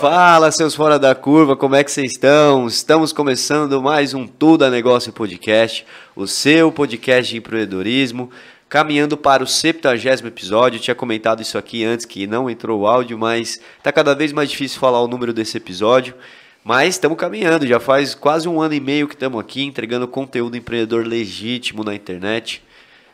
Fala, seus fora da curva, como é que vocês estão? Estamos começando mais um Tudo a Negócio Podcast, o seu podcast de empreendedorismo, caminhando para o 70 episódio. Eu tinha comentado isso aqui antes que não entrou o áudio, mas está cada vez mais difícil falar o número desse episódio. Mas estamos caminhando, já faz quase um ano e meio que estamos aqui entregando conteúdo empreendedor legítimo na internet.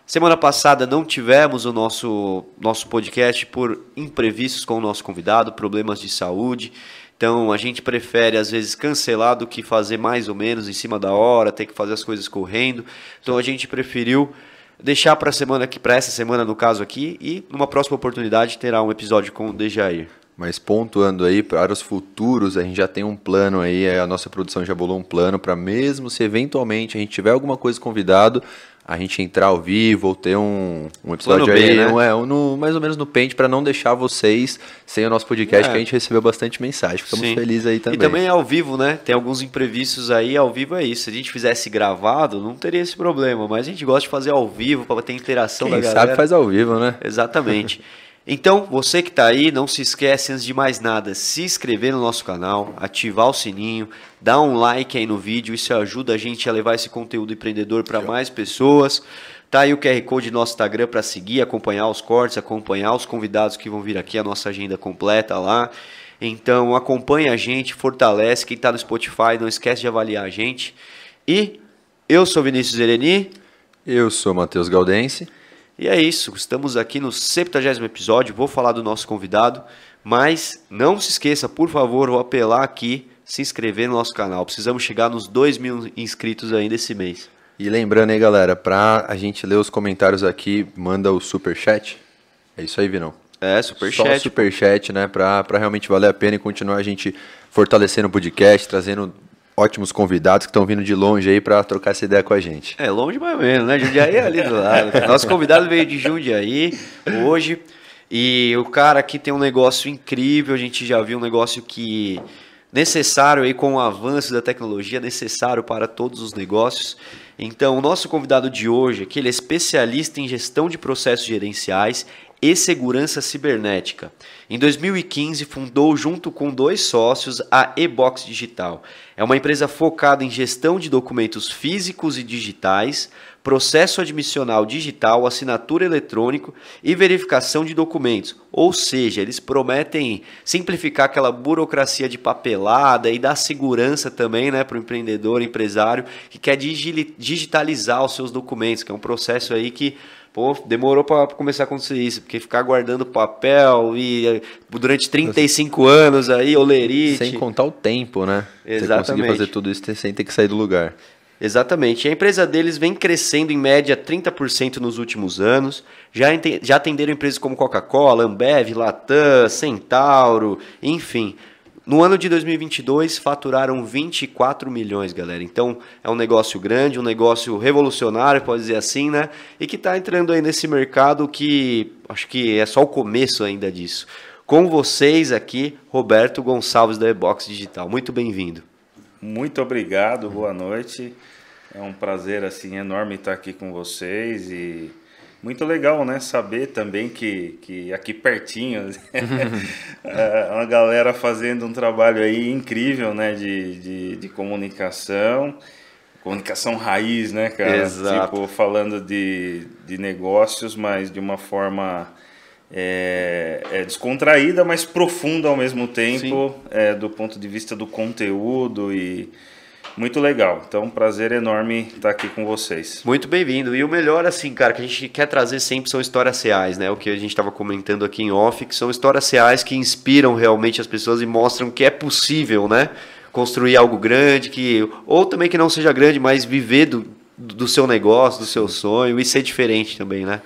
Semana passada não tivemos o nosso, nosso podcast por imprevistos com o nosso convidado, problemas de saúde. Então a gente prefere às vezes cancelar do que fazer mais ou menos em cima da hora, ter que fazer as coisas correndo. Então a gente preferiu deixar para semana que para essa semana no caso aqui e numa próxima oportunidade terá um episódio com o Dejair. Mas pontuando aí para os futuros, a gente já tem um plano aí, a nossa produção já bolou um plano para mesmo se eventualmente a gente tiver alguma coisa convidado, a gente entrar ao vivo ou ter um, um episódio B, aí, né? um, é, um no, mais ou menos no pente para não deixar vocês sem o nosso podcast, É. que a gente recebeu bastante mensagem. Ficamos Sim. felizes aí também. E também é ao vivo, né? Tem alguns imprevistos aí, ao vivo é isso. Se a gente fizesse gravado, não teria esse problema. Mas a gente gosta de fazer ao vivo para ter interação Quem da galera. sabe faz ao vivo, né? Exatamente. Então, você que está aí, não se esquece, antes de mais nada, se inscrever no nosso canal, ativar o sininho, dar um like aí no vídeo, isso ajuda a gente a levar esse conteúdo empreendedor para mais pessoas. Tá aí o QR Code do nosso Instagram para seguir, acompanhar os cortes, acompanhar os convidados que vão vir aqui, a nossa agenda completa lá. Então, acompanha a gente, fortalece. Quem está no Spotify, não esquece de avaliar a gente. E eu sou Vinícius Ereni. Eu sou Matheus Galdense. E é isso, estamos aqui no 70 episódio, vou falar do nosso convidado, mas não se esqueça, por favor, vou apelar aqui, se inscrever no nosso canal. Precisamos chegar nos 2 mil inscritos ainda esse mês. E lembrando aí, galera, pra a gente ler os comentários aqui, manda o superchat. É isso aí, Vinão. É, Só o superchat. superchat, né? Pra, pra realmente valer a pena e continuar a gente fortalecendo o podcast, trazendo ótimos convidados que estão vindo de longe aí pra trocar essa ideia com a gente. É, longe mais ou menos, né? Jundiaí é ali do lado. Nosso convidado veio de Jundiaí hoje. E o cara aqui tem um negócio incrível. A gente já viu um negócio que necessário aí com o avanço da tecnologia, necessário para todos os negócios. Então, o nosso convidado de hoje aqui, ele é especialista em gestão de processos gerenciais e segurança cibernética. Em 2015, fundou junto com dois sócios a Ebox Digital. É uma empresa focada em gestão de documentos físicos e digitais, processo admissional digital, assinatura eletrônico e verificação de documentos. Ou seja, eles prometem simplificar aquela burocracia de papelada e dar segurança também né, para o empreendedor, empresário que quer digi- digitalizar os seus documentos, que é um processo aí que Pô, demorou para começar a acontecer isso, porque ficar guardando papel e eh, durante 35 anos aí, olerite. Sem contar o tempo, né? Você Exatamente. conseguir fazer tudo isso sem ter que sair do lugar. Exatamente. E a empresa deles vem crescendo em média 30% nos últimos anos. Já, já atenderam empresas como Coca-Cola, Ambev, Latam, Centauro, enfim. No ano de 2022, faturaram 24 milhões, galera. Então, é um negócio grande, um negócio revolucionário, pode dizer assim, né? E que está entrando aí nesse mercado que acho que é só o começo ainda disso. Com vocês aqui, Roberto Gonçalves da Ebox Digital. Muito bem-vindo. Muito obrigado, boa noite. É um prazer assim enorme estar aqui com vocês e muito legal, né? Saber também que, que aqui pertinho é uma galera fazendo um trabalho aí incrível, né? De, de, de comunicação, comunicação raiz, né, cara? Exato. Tipo, falando de, de negócios, mas de uma forma é, é descontraída, mas profunda ao mesmo tempo, é, do ponto de vista do conteúdo e muito legal. Então, um prazer enorme estar aqui com vocês. Muito bem-vindo. E o melhor, assim, cara, que a gente quer trazer sempre são histórias reais, né? O que a gente estava comentando aqui em off, que são histórias reais que inspiram realmente as pessoas e mostram que é possível, né? Construir algo grande, que ou também que não seja grande, mas viver do, do seu negócio, do seu sonho e ser diferente também, né?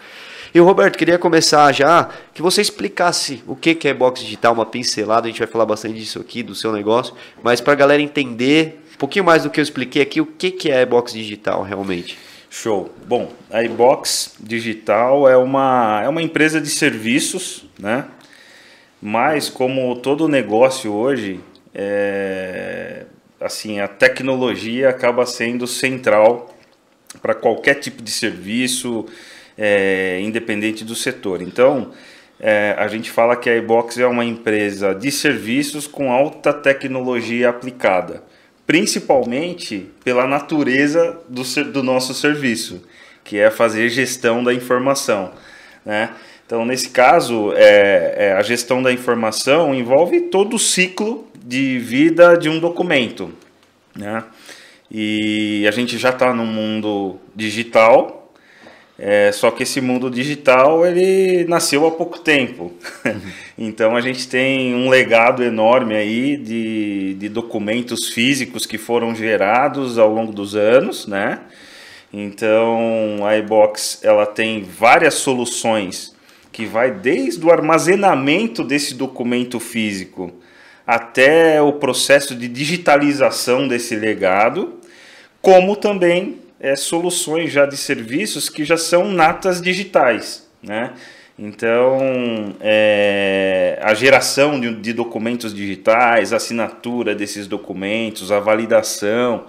E o Roberto, queria começar já que você explicasse o que é box digital, uma pincelada, a gente vai falar bastante disso aqui, do seu negócio, mas para a galera entender pouquinho mais do que eu expliquei aqui, o que que é box digital realmente. Show. Bom, a iBox Digital é uma, é uma empresa de serviços, né? Mas como todo negócio hoje, é, assim, a tecnologia acaba sendo central para qualquer tipo de serviço, é, independente do setor. Então, é, a gente fala que a iBox é uma empresa de serviços com alta tecnologia aplicada, principalmente pela natureza do, do nosso serviço, que é fazer gestão da informação. Né? Então, nesse caso, é, é, a gestão da informação envolve todo o ciclo de vida de um documento. Né? E a gente já está no mundo digital, é, só que esse mundo digital ele nasceu há pouco tempo. então a gente tem um legado enorme aí de, de documentos físicos que foram gerados ao longo dos anos, né? Então a iBox ela tem várias soluções que vai desde o armazenamento desse documento físico até o processo de digitalização desse legado, como também é, soluções já de serviços que já são natas digitais, né? Então, é, a geração de, de, documentos digitais, a assinatura desses documentos, a validação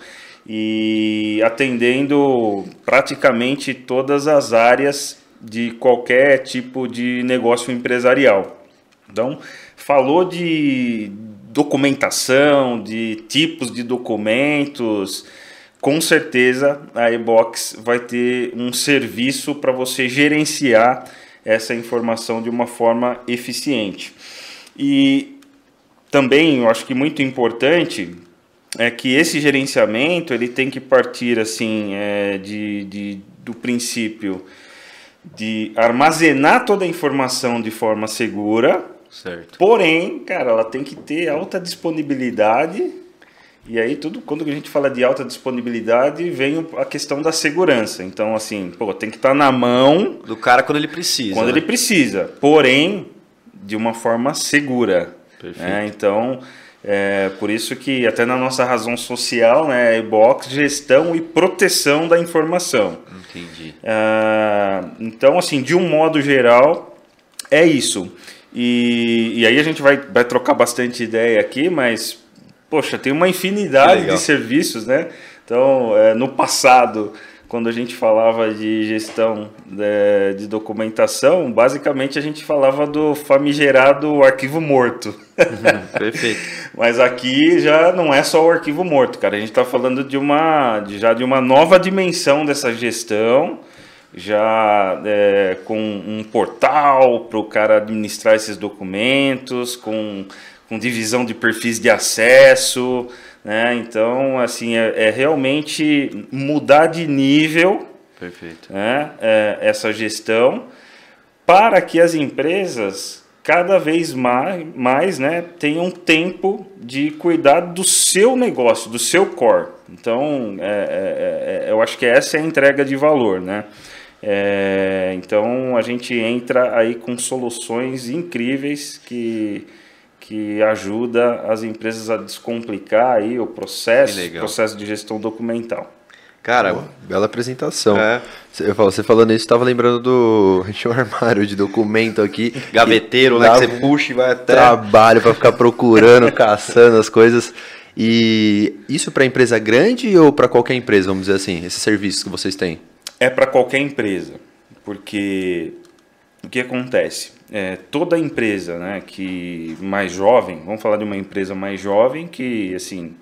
e atendendo praticamente todas as áreas de qualquer tipo de negócio empresarial. Então, falou de documentação, de tipos de documentos, com certeza a e-box vai ter um serviço para você gerenciar essa informação de uma forma eficiente. E também eu acho que muito importante é que esse gerenciamento ele tem que partir assim é, de, de, do princípio de armazenar toda a informação de forma segura. Certo. Porém, cara, ela tem que ter alta disponibilidade e aí tudo quando a gente fala de alta disponibilidade vem a questão da segurança. Então assim, pô, tem que estar tá na mão do cara quando ele precisa. Quando né? ele precisa, porém de uma forma segura. Né? Então é por isso que até na nossa razão social, né, é box gestão e proteção da informação. Entendi. Ah, então assim, de um modo geral é isso. E, e aí a gente vai, vai trocar bastante ideia aqui, mas poxa, tem uma infinidade de serviços, né? Então, é, no passado, quando a gente falava de gestão de, é, de, documentação, basicamente a gente falava do famigerado arquivo morto. Uhum, perfeito. Mas aqui já não é só o arquivo morto, cara. A gente está falando de uma, de, já de uma nova dimensão dessa gestão, já é, com um portal para o cara administrar esses documentos, com com divisão de perfis de acesso, né? Então, assim, é, é realmente mudar de nível, Perfeito. Né? É, essa gestão, para que as empresas cada vez mais, mais né, tenham tempo de cuidar do seu negócio, do seu core. Então, é, é, é eu acho que essa é a entrega de valor, né? É, então a gente entra aí com soluções incríveis que que ajuda as empresas a descomplicar aí o processo, processo de gestão documental. Cara, Boa, bela apresentação. É. Você falando isso, estava lembrando do. A gente tinha um armário de documento aqui. Gaveteiro, né? Que você puxa e vai até. Trabalho para ficar procurando, caçando as coisas. E isso para empresa grande ou para qualquer empresa, vamos dizer assim, esses serviços que vocês têm? É para qualquer empresa, porque o que acontece? É, toda empresa né, que mais jovem, vamos falar de uma empresa mais jovem que, assim,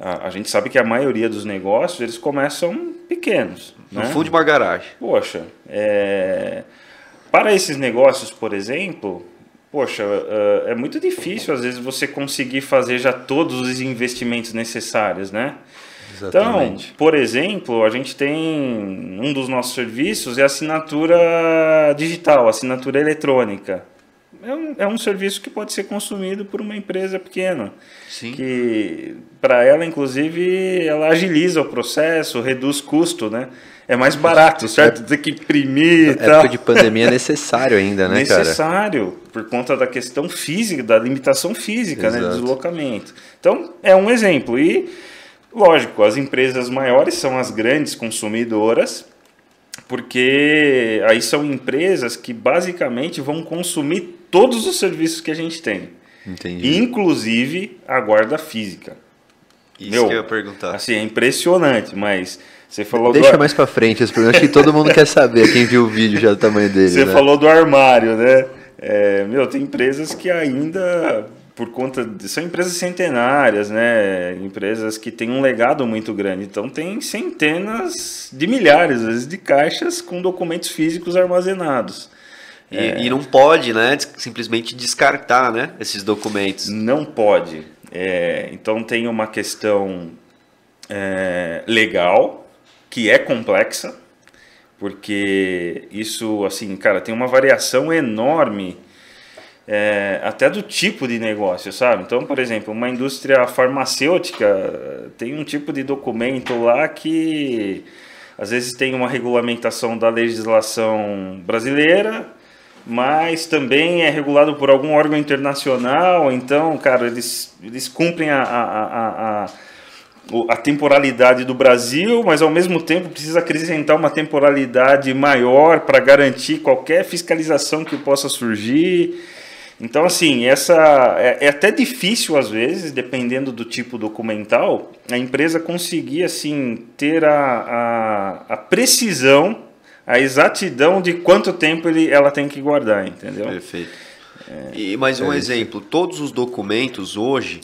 a, a gente sabe que a maioria dos negócios, eles começam pequenos. No né? fundo de uma garagem. Poxa, é, para esses negócios, por exemplo, poxa, é, é muito difícil às vezes você conseguir fazer já todos os investimentos necessários, né? Exatamente. Então, por exemplo, a gente tem um dos nossos serviços é assinatura digital, assinatura eletrônica. É um, é um serviço que pode ser consumido por uma empresa pequena. Sim. Que, para ela, inclusive, ela agiliza o processo, reduz custo, né? É mais barato, certo? É, Ter que imprimir e época de pandemia é necessário ainda, né, necessário, cara? Necessário, por conta da questão física, da limitação física, Exato. né? Deslocamento. Então, é um exemplo. E Lógico, as empresas maiores são as grandes consumidoras, porque aí são empresas que basicamente vão consumir todos os serviços que a gente tem. Entendi. Inclusive a guarda física. Isso Meu, que eu ia perguntar. Assim, é impressionante, mas você falou Deixa do... mais para frente, acho que todo mundo quer saber, quem viu o vídeo já o tamanho dele. Você né? falou do armário, né? É, meu, tem empresas que ainda, por conta de, são empresas centenárias, né? Empresas que têm um legado muito grande. Então tem centenas de milhares, às vezes, de caixas com documentos físicos armazenados. E, é, e não pode, né? Simplesmente descartar, né? Esses documentos. Não pode. É, então tem uma questão é, legal que é complexa porque isso, assim, cara, tem uma variação enorme é, até do tipo de negócio, sabe? Então, por exemplo, uma indústria farmacêutica tem um tipo de documento lá que às vezes tem uma regulamentação da legislação brasileira, mas também é regulado por algum órgão internacional, então, cara, eles, eles cumprem a, a, a, a a temporalidade do Brasil, mas ao mesmo tempo precisa acrescentar uma temporalidade maior para garantir qualquer fiscalização que possa surgir. Então, assim, essa é, é, até difícil às vezes, dependendo do tipo documental, a empresa conseguir assim ter a, a, a precisão, a exatidão de quanto tempo ele, ela tem que guardar, entendeu? Perfeito. É, e mais um é exemplo, todos os documentos hoje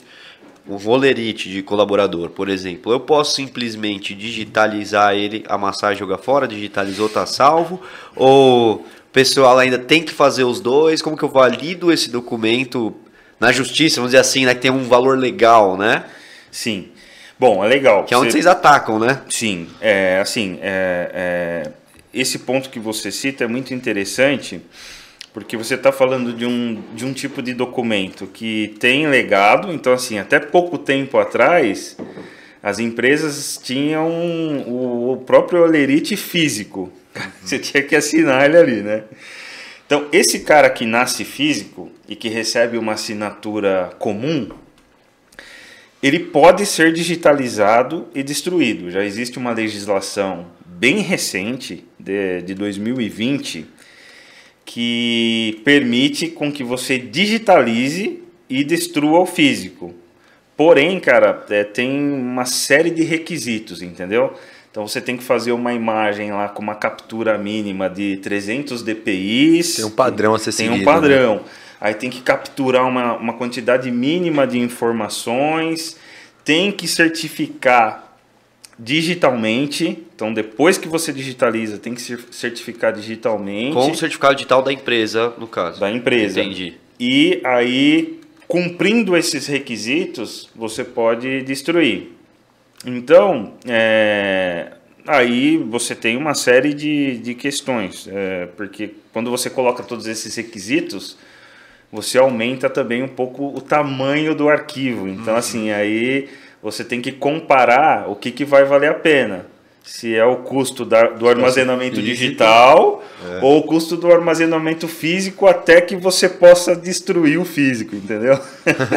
um volerite de colaborador, por exemplo, eu posso simplesmente digitalizar ele, amassar e jogar fora, digitalizou, tá salvo, ou o pessoal ainda tem que fazer os dois, como que eu valido esse documento na justiça, vamos dizer assim, né, que tem um valor legal, né? Sim. Bom, é legal. Que é onde você... vocês atacam, né? Sim, é assim, é, é, esse ponto que você cita é muito interessante, porque você está falando de um, de um tipo de documento que tem legado, então assim, até pouco tempo atrás, as empresas tinham o, próprio olerite físico, você tinha que assinar ele ali, né? Então, esse cara que nasce físico e que recebe uma assinatura comum, ele pode ser digitalizado e destruído. Já existe uma legislação bem recente, de, de 2020, que permite com que você digitalize e destrua o físico. Porém, cara, é, tem uma série de requisitos, entendeu? Então você tem que fazer uma imagem lá com uma captura mínima de 300 dpi. Tem um padrão a ser Tem um padrão. Né? Aí tem que capturar uma, uma quantidade mínima de informações, tem que certificar digitalmente. Então, depois que você digitaliza, tem que se certificar digitalmente. Com o certificado digital da empresa, no caso. Da empresa. Entendi. E aí, cumprindo esses requisitos, você pode destruir. Então, é, aí você tem uma série de, de questões, é, porque quando você coloca todos esses requisitos, você aumenta também um pouco o tamanho do arquivo. Então, uhum. assim, aí você tem que comparar o que, que vai valer a pena se é o custo da, do armazenamento físico, digital é. ou o custo do armazenamento físico até que você possa destruir o físico, entendeu?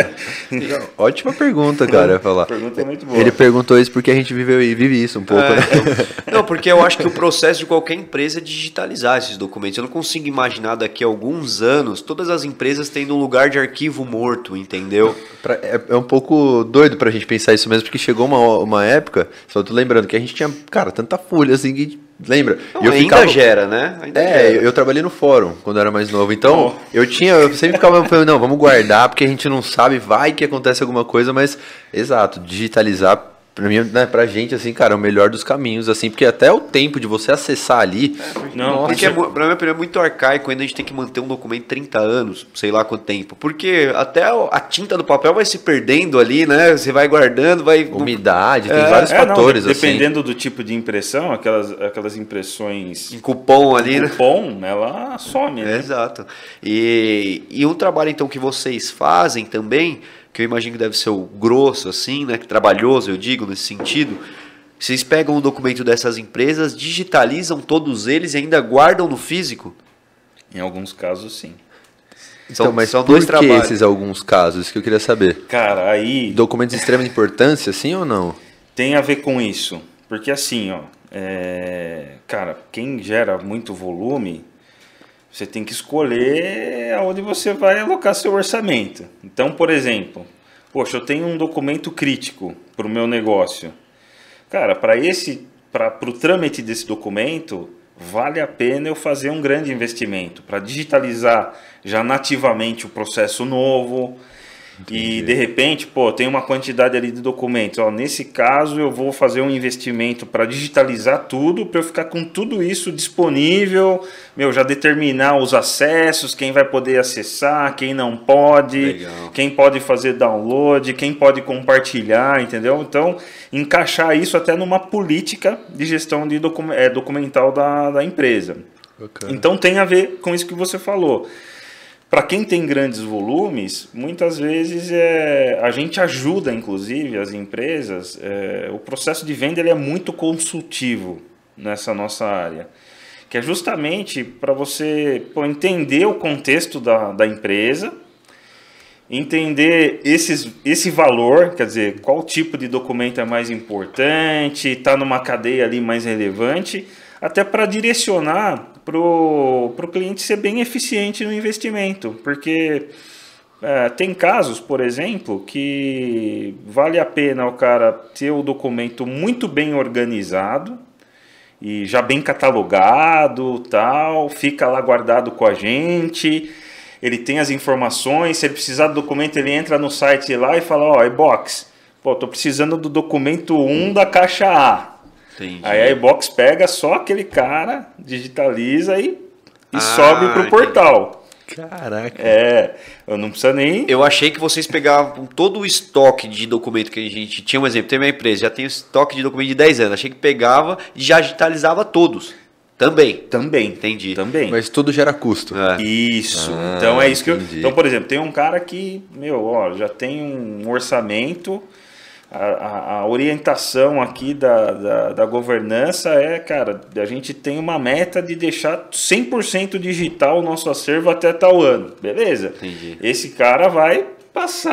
Ótima pergunta, cara. Falar. Pergunta muito boa. Ele perguntou isso porque a gente viveu e vive isso um pouco. É. Né? Não, porque eu acho que o processo de qualquer empresa é digitalizar esses documentos. Eu não consigo imaginar daqui a alguns anos todas as empresas tendo um lugar de arquivo morto, entendeu? Pra, é, é, um pouco doido pra gente pensar isso mesmo, porque chegou uma, uma época, só tô lembrando que a gente tinha cara, tanta folha assim que. Lembra? Não, eu ainda ficava... gera, né? Ainda é, gera. eu trabalhei no fórum quando era mais novo. Então, oh. eu tinha. Eu sempre ficava falando, não, vamos guardar, porque a gente não sabe, vai que acontece alguma coisa, mas, exato, digitalizar Pra mim, né, pra gente, assim, cara, é o melhor dos caminhos, assim, porque até o tempo de você acessar ali. É, porque, não, porque é, pra mim é muito arcaico ainda a gente tem que manter um documento 30 anos, sei lá quanto tempo. Porque até a tinta do papel vai se perdendo ali, né? Você vai guardando, vai. Umidade, tem é, vários é, fatores, não, Dependendo assim. do tipo de impressão, aquelas, aquelas impressões. Em cupom ali, né? cupom, ela some, né? exato. E, e um trabalho, então, que vocês fazem também que eu imagino que deve ser o grosso, assim, né? Trabalhoso, eu digo, nesse sentido. Vocês pegam o documento dessas empresas, digitalizam todos eles e ainda guardam no físico? Em alguns casos, sim. Então, são, mas são dois por que trabalhos. esses alguns casos que eu queria saber? Cara, aí... Documentos de extrema importância, sim ou não? Tem a ver com isso. Porque assim, ó... É... Cara, quem gera muito volume você tem que escolher aonde você vai alocar seu orçamento. Então, por exemplo, poxa, eu tenho um documento crítico para o meu negócio. Cara, para esse, para o trâmite desse documento, vale a pena eu fazer um grande investimento para digitalizar já nativamente o processo novo, Entendi. E de repente, pô, tem uma quantidade ali de documentos. Ó, nesse caso, eu vou fazer um investimento para digitalizar tudo, para eu ficar com tudo isso disponível, meu, já determinar os acessos, quem vai poder acessar, quem não pode, Legal. quem pode fazer download, quem pode compartilhar, entendeu? Então, encaixar isso até numa política de gestão de docu é, documental da, da empresa. Bacana. Então tem a ver com isso que você falou para quem tem grandes volumes, muitas vezes é, a gente ajuda, inclusive, as empresas. É, o processo de venda ele é muito consultivo nessa nossa área, que é justamente para você pô, entender o contexto da, da empresa, entender esses, esse valor, quer dizer, qual tipo de documento é mais importante, está numa cadeia ali mais relevante, até para direcionar para o cliente ser bem eficiente no investimento, porque é, tem casos, por exemplo, que vale a pena o cara ter o documento muito bem organizado e já bem catalogado, tal, fica lá guardado com a gente. Ele tem as informações, se ele precisar do documento, ele entra no site lá e fala: Ó, oh, e-box, pô, tô precisando do documento 1 da caixa A. Entendi. Aí a iBox pega só aquele cara, digitaliza e, e ah, sobe pro portal. Caraca. É, eu não precisa nem. Eu achei que vocês pegavam todo o estoque de documento que a gente tinha. Um exemplo, tem minha empresa, já tem estoque de documento de 10 anos. Achei que pegava e já digitalizava todos. Também. Também. Entendi. Também. Mas tudo gera custo. É. Isso. Ah, então é isso que eu. Então, por exemplo, tem um cara que, meu, ó, já tem um orçamento a, a, orientação aqui da, da, da, governança é, cara, a gente tem uma meta de deixar 100% digital o nosso acervo até tal ano. Beleza. Entendi. Esse cara vai passar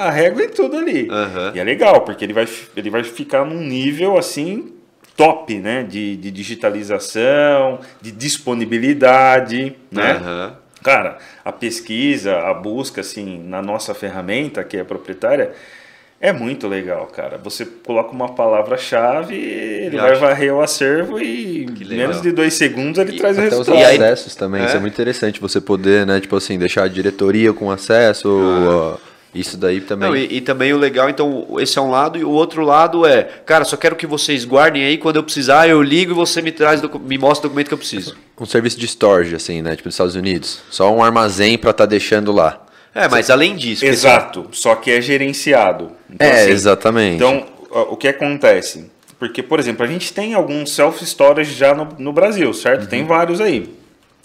a régua em tudo ali. Uhum. E é legal, porque ele vai, ele vai ficar num nível assim top, né? De, de digitalização, de disponibilidade, né? Uhum. Cara, a pesquisa, a busca, assim, na nossa ferramenta, que é proprietária, é muito legal, cara. Você coloca uma palavra-chave, ele vai varrer o acervo e menos de dois segundos ele e traz o resultado. Os acessos também, é? isso é muito interessante. Você poder, né, tipo assim, deixar a diretoria com acesso, ah. isso daí também. Não, e, e, também o legal, então, esse é um lado, e o outro lado é, cara, só quero que vocês guardem aí, quando eu precisar, eu ligo e você me traz, me mostra o documento que eu preciso. Um serviço de storage, assim, né, tipo nos Estados Unidos. Só um armazém para estar tá deixando lá. É, mas além disso. Exato, só que é gerenciado. Então, é, assim, exatamente. Então, o que acontece? Porque, por exemplo, a gente tem alguns self-storage já no, no, Brasil, certo? Uhum. Tem vários aí.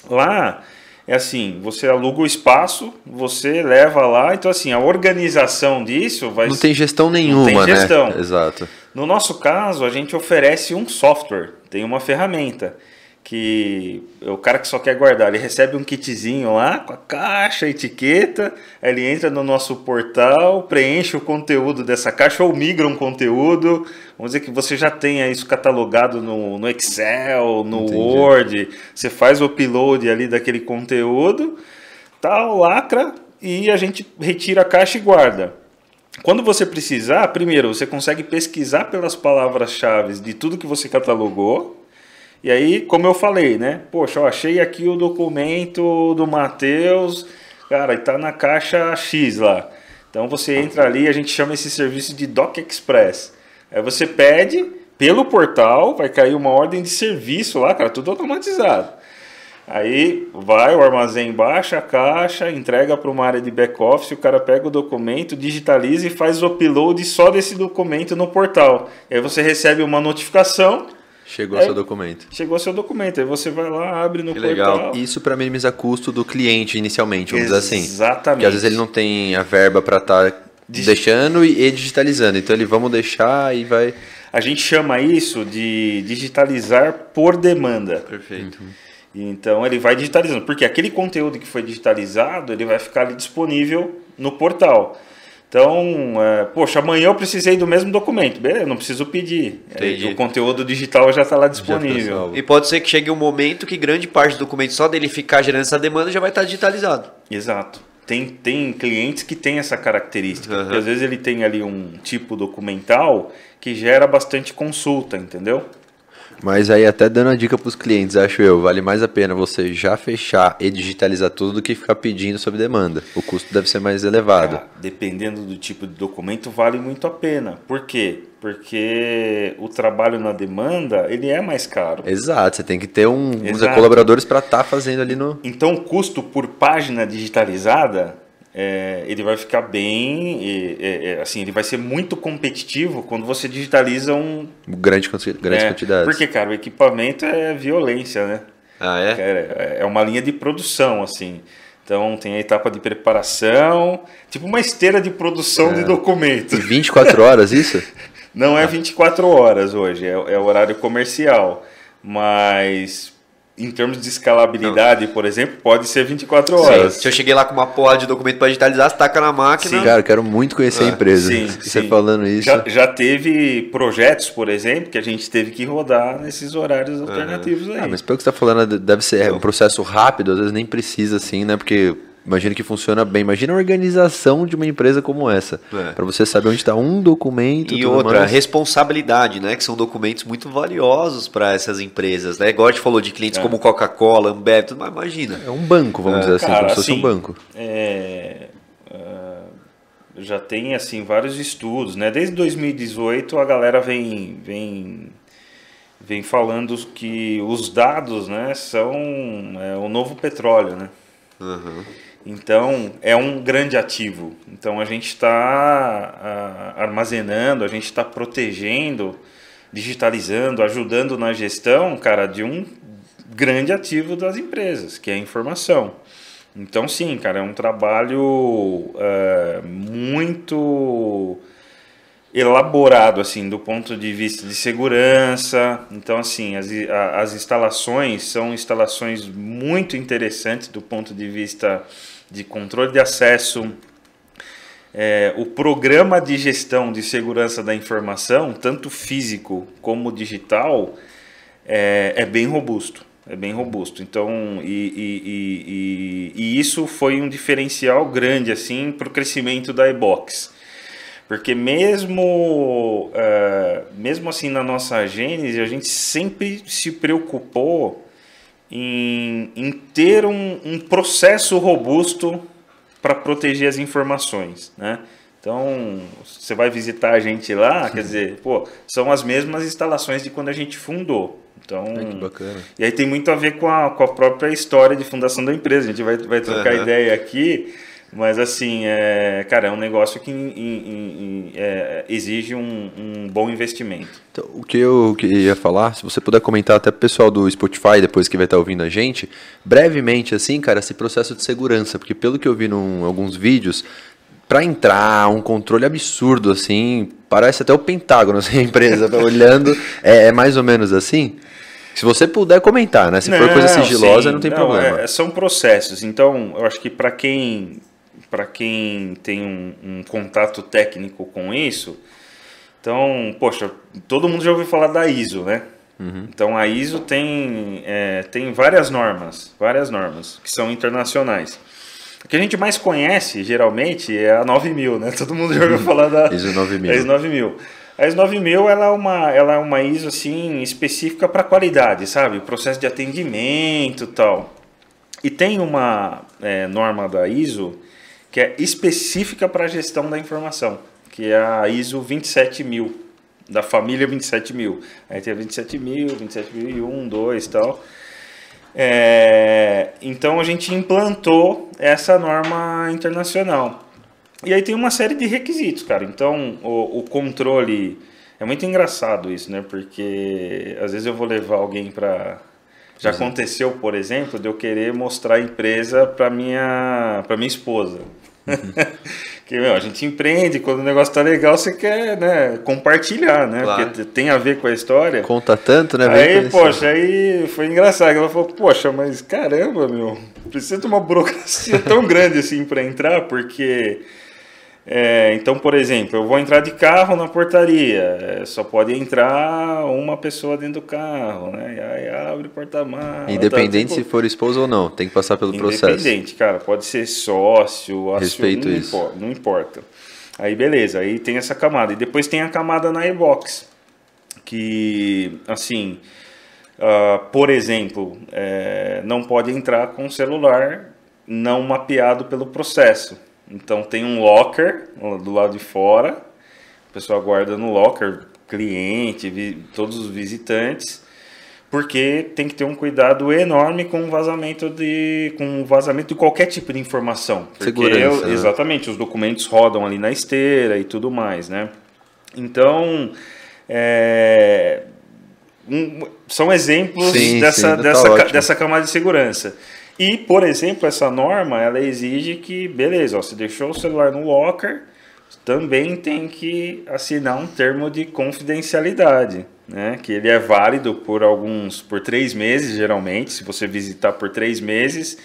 Lá, é assim, você aluga o espaço, você leva lá, então assim, a organização disso vai... Não tem gestão nenhuma, Não tem gestão. né? Exato. No nosso caso, a gente oferece um software, tem uma ferramenta que o cara que só quer guardar, ele recebe um kitzinho lá com a caixa, a etiqueta, ele entra no nosso portal, preenche o conteúdo dessa caixa ou migra um conteúdo. Vamos dizer que você já tenha isso catalogado no, no Excel, no Entendi. Word, você faz o upload ali daquele conteúdo, tal, lacra e a gente retira a caixa e guarda. Quando você precisar, primeiro você consegue pesquisar pelas palavras-chave de tudo que você catalogou e aí, como eu falei, né? Poxa, eu achei aqui o documento do Matheus, cara, e tá na caixa X lá. Então você entra ali, a gente chama esse serviço de Doc Express. Aí você pede pelo portal, vai cair uma ordem de serviço lá, cara, tudo automatizado. Aí vai, o armazém baixa a caixa, entrega para uma área de back-office, o cara pega o documento, digitaliza e faz o upload só desse documento no portal. Aí você recebe uma notificação Chegou é, seu documento. Chegou seu documento. Aí você vai lá, abre no que legal. portal. Isso para minimizar custo do cliente inicialmente, vamos Exatamente. dizer assim. Exatamente. Porque às vezes ele não tem a verba para estar tá deixando e digitalizando. Então ele vamos deixar e vai. A gente chama isso de digitalizar por demanda. Perfeito. Uhum. Então ele vai digitalizando, porque aquele conteúdo que foi digitalizado, ele vai ficar ali disponível no portal. Então, é, poxa, amanhã eu precisei do mesmo documento. Beleza, não preciso pedir. Entendi. O conteúdo digital já está lá disponível. Tá e pode ser que chegue um momento que grande parte do documento, só dele ficar gerando essa demanda, já vai estar digitalizado. Exato. Tem, tem clientes que têm essa característica. Uhum. às vezes ele tem ali um tipo documental que gera bastante consulta, entendeu? Mas aí até dando a dica para os clientes, acho eu, vale mais a pena você já fechar e digitalizar tudo do que ficar pedindo sob demanda. O custo deve ser mais elevado. Cara, dependendo do tipo de documento, vale muito a pena. Por quê? Porque o trabalho na demanda, ele é mais caro. Exato, você tem que ter um, uns colaboradores para estar tá fazendo ali no... Então, o custo por página digitalizada é, ele vai ficar bem, é, é, assim, ele vai ser muito competitivo quando você digitaliza um... Grande, grande é, quantidade. Porque, cara, o equipamento é violência, né? Ah, é? é? É uma linha de produção, assim. Então tem a etapa de preparação, tipo uma esteira de produção é. de documento. 24 horas isso? Não é 24 horas hoje, é, é horário comercial. Mas em termos de escalabilidade, por exemplo, pode ser 24 horas. Sim. Se eu cheguei lá com uma porra de documento para digitalizar, você taca na máquina. Sim. Cara, eu quero muito conhecer ah, a empresa. Sim, você sim. falando isso. Já, já, teve projetos, por exemplo, que a gente teve que rodar nesses horários alternativos uhum. aí. Ah, mas pelo que você está falando, deve ser um processo rápido, às vezes nem precisa assim, né? Porque Imagina que funciona bem. Imagina a organização de uma empresa como essa. É. Para você saber onde está um documento. E outra, mais. responsabilidade, né? Que são documentos muito valiosos para essas empresas. Né? Igual a gente falou de clientes é. como Coca-Cola, Ambev, mas imagina. É um banco, vamos é. dizer assim, Cara, como se fosse assim, um banco. É, uh, já tem assim vários estudos, né? Desde 2018 a galera vem, vem, vem falando que os dados, né, são é, o novo petróleo, né? Uhum. Então, é um grande ativo. Então, a gente está armazenando, a gente está protegendo, digitalizando, ajudando na gestão, cara, de um grande ativo das empresas, que é a informação. Então, sim, cara, é um trabalho é, muito elaborado assim do ponto de vista de segurança então assim as, as instalações são instalações muito interessantes do ponto de vista de controle de acesso, é, o programa de gestão de segurança da informação, tanto físico como digital, é, é bem robusto. É bem robusto. Então, e, e, e, e isso foi um diferencial grande assim para o crescimento da Ebox. Porque mesmo, uh, mesmo assim na nossa gênese, a gente sempre se preocupou em, em ter um, um processo robusto para proteger as informações, né? Então, você vai visitar a gente lá, Sim. quer dizer, pô, são as mesmas instalações de quando a gente fundou. Então, é, que bacana. E aí tem muito a ver com a, com a própria história de fundação da empresa. A gente vai, vai trocar uhum. ideia aqui. Mas assim, é, cara, é um negócio que in, in, in, é, exige um, um, bom investimento. Então, o que eu ia falar, se você puder comentar até pro pessoal do Spotify, depois que vai estar ouvindo a gente, brevemente, assim, cara, esse processo de segurança, porque pelo que eu vi em alguns vídeos, para entrar, um controle absurdo, assim, parece até o Pentágono, assim, a empresa, tá olhando, é, é, mais ou menos assim? Se você puder comentar, né? Se não, for coisa sigilosa, sim, não tem não, problema. É, são processos. Então, eu acho que para quem para quem tem um, um, contato técnico com isso, então, poxa, todo mundo já ouviu falar da ISO, né? Uhum. Então a ISO tem, é, tem várias normas, várias normas que são internacionais. O que a gente mais conhece, geralmente, é a 9000, né? Todo mundo já ouviu uhum. falar da ISO 9000. ISO 9000. A ISO 9000 ela é uma, ela é uma ISO assim, específica para qualidade, sabe? Processo de atendimento tal. E tem uma é, norma da ISO que é específica para a gestão da informação, que é a ISO 27000, da família 27000. Aí tem a 27000, 27001, 2 e tal. É, então a gente implantou essa norma internacional. E aí tem uma série de requisitos, cara. Então o, o controle. É muito engraçado isso, né? Porque às vezes eu vou levar alguém para já aconteceu, por exemplo, de eu querer mostrar a empresa para minha para minha esposa. Que, meu, a gente empreende, quando o negócio tá legal, você quer, né, compartilhar, né? Claro. Porque tem a ver com a história. Conta tanto, né? Aí, poxa, aí foi engraçado. Ela falou, poxa, mas caramba, meu, precisa de uma burocracia tão grande assim para entrar, porque é, então, por exemplo, eu vou entrar de carro na portaria, é, só pode entrar uma pessoa dentro do carro, né? E aí abre porta-malas. Independente tá, tipo, se for esposo ou não, tem que passar pelo independente, processo. Independente, cara, pode ser sócio, Respeito não isso. Importa, não importa. Aí beleza, aí tem essa camada. E depois tem a camada na e-box, que, assim, uh, por exemplo, é, não pode entrar com celular não mapeado pelo processo. Então tem um locker do lado de fora, o pessoal guarda no locker, cliente, vi, todos os visitantes, porque tem que ter um cuidado enorme com o vazamento de com vazamento de qualquer tipo de informação. Porque Segurança, né? exatamente, os documentos rodam ali na esteira e tudo mais, né? Então, é, um, são exemplos Sim, dessa, sim, tá dessa, ótimo. dessa camada de segurança. E, por exemplo, essa norma, ela exige que, beleza, você deixou o celular no locker, também tem que assinar um termo de confidencialidade, né? Que ele é válido por alguns, por três meses, geralmente, se você visitar por três meses,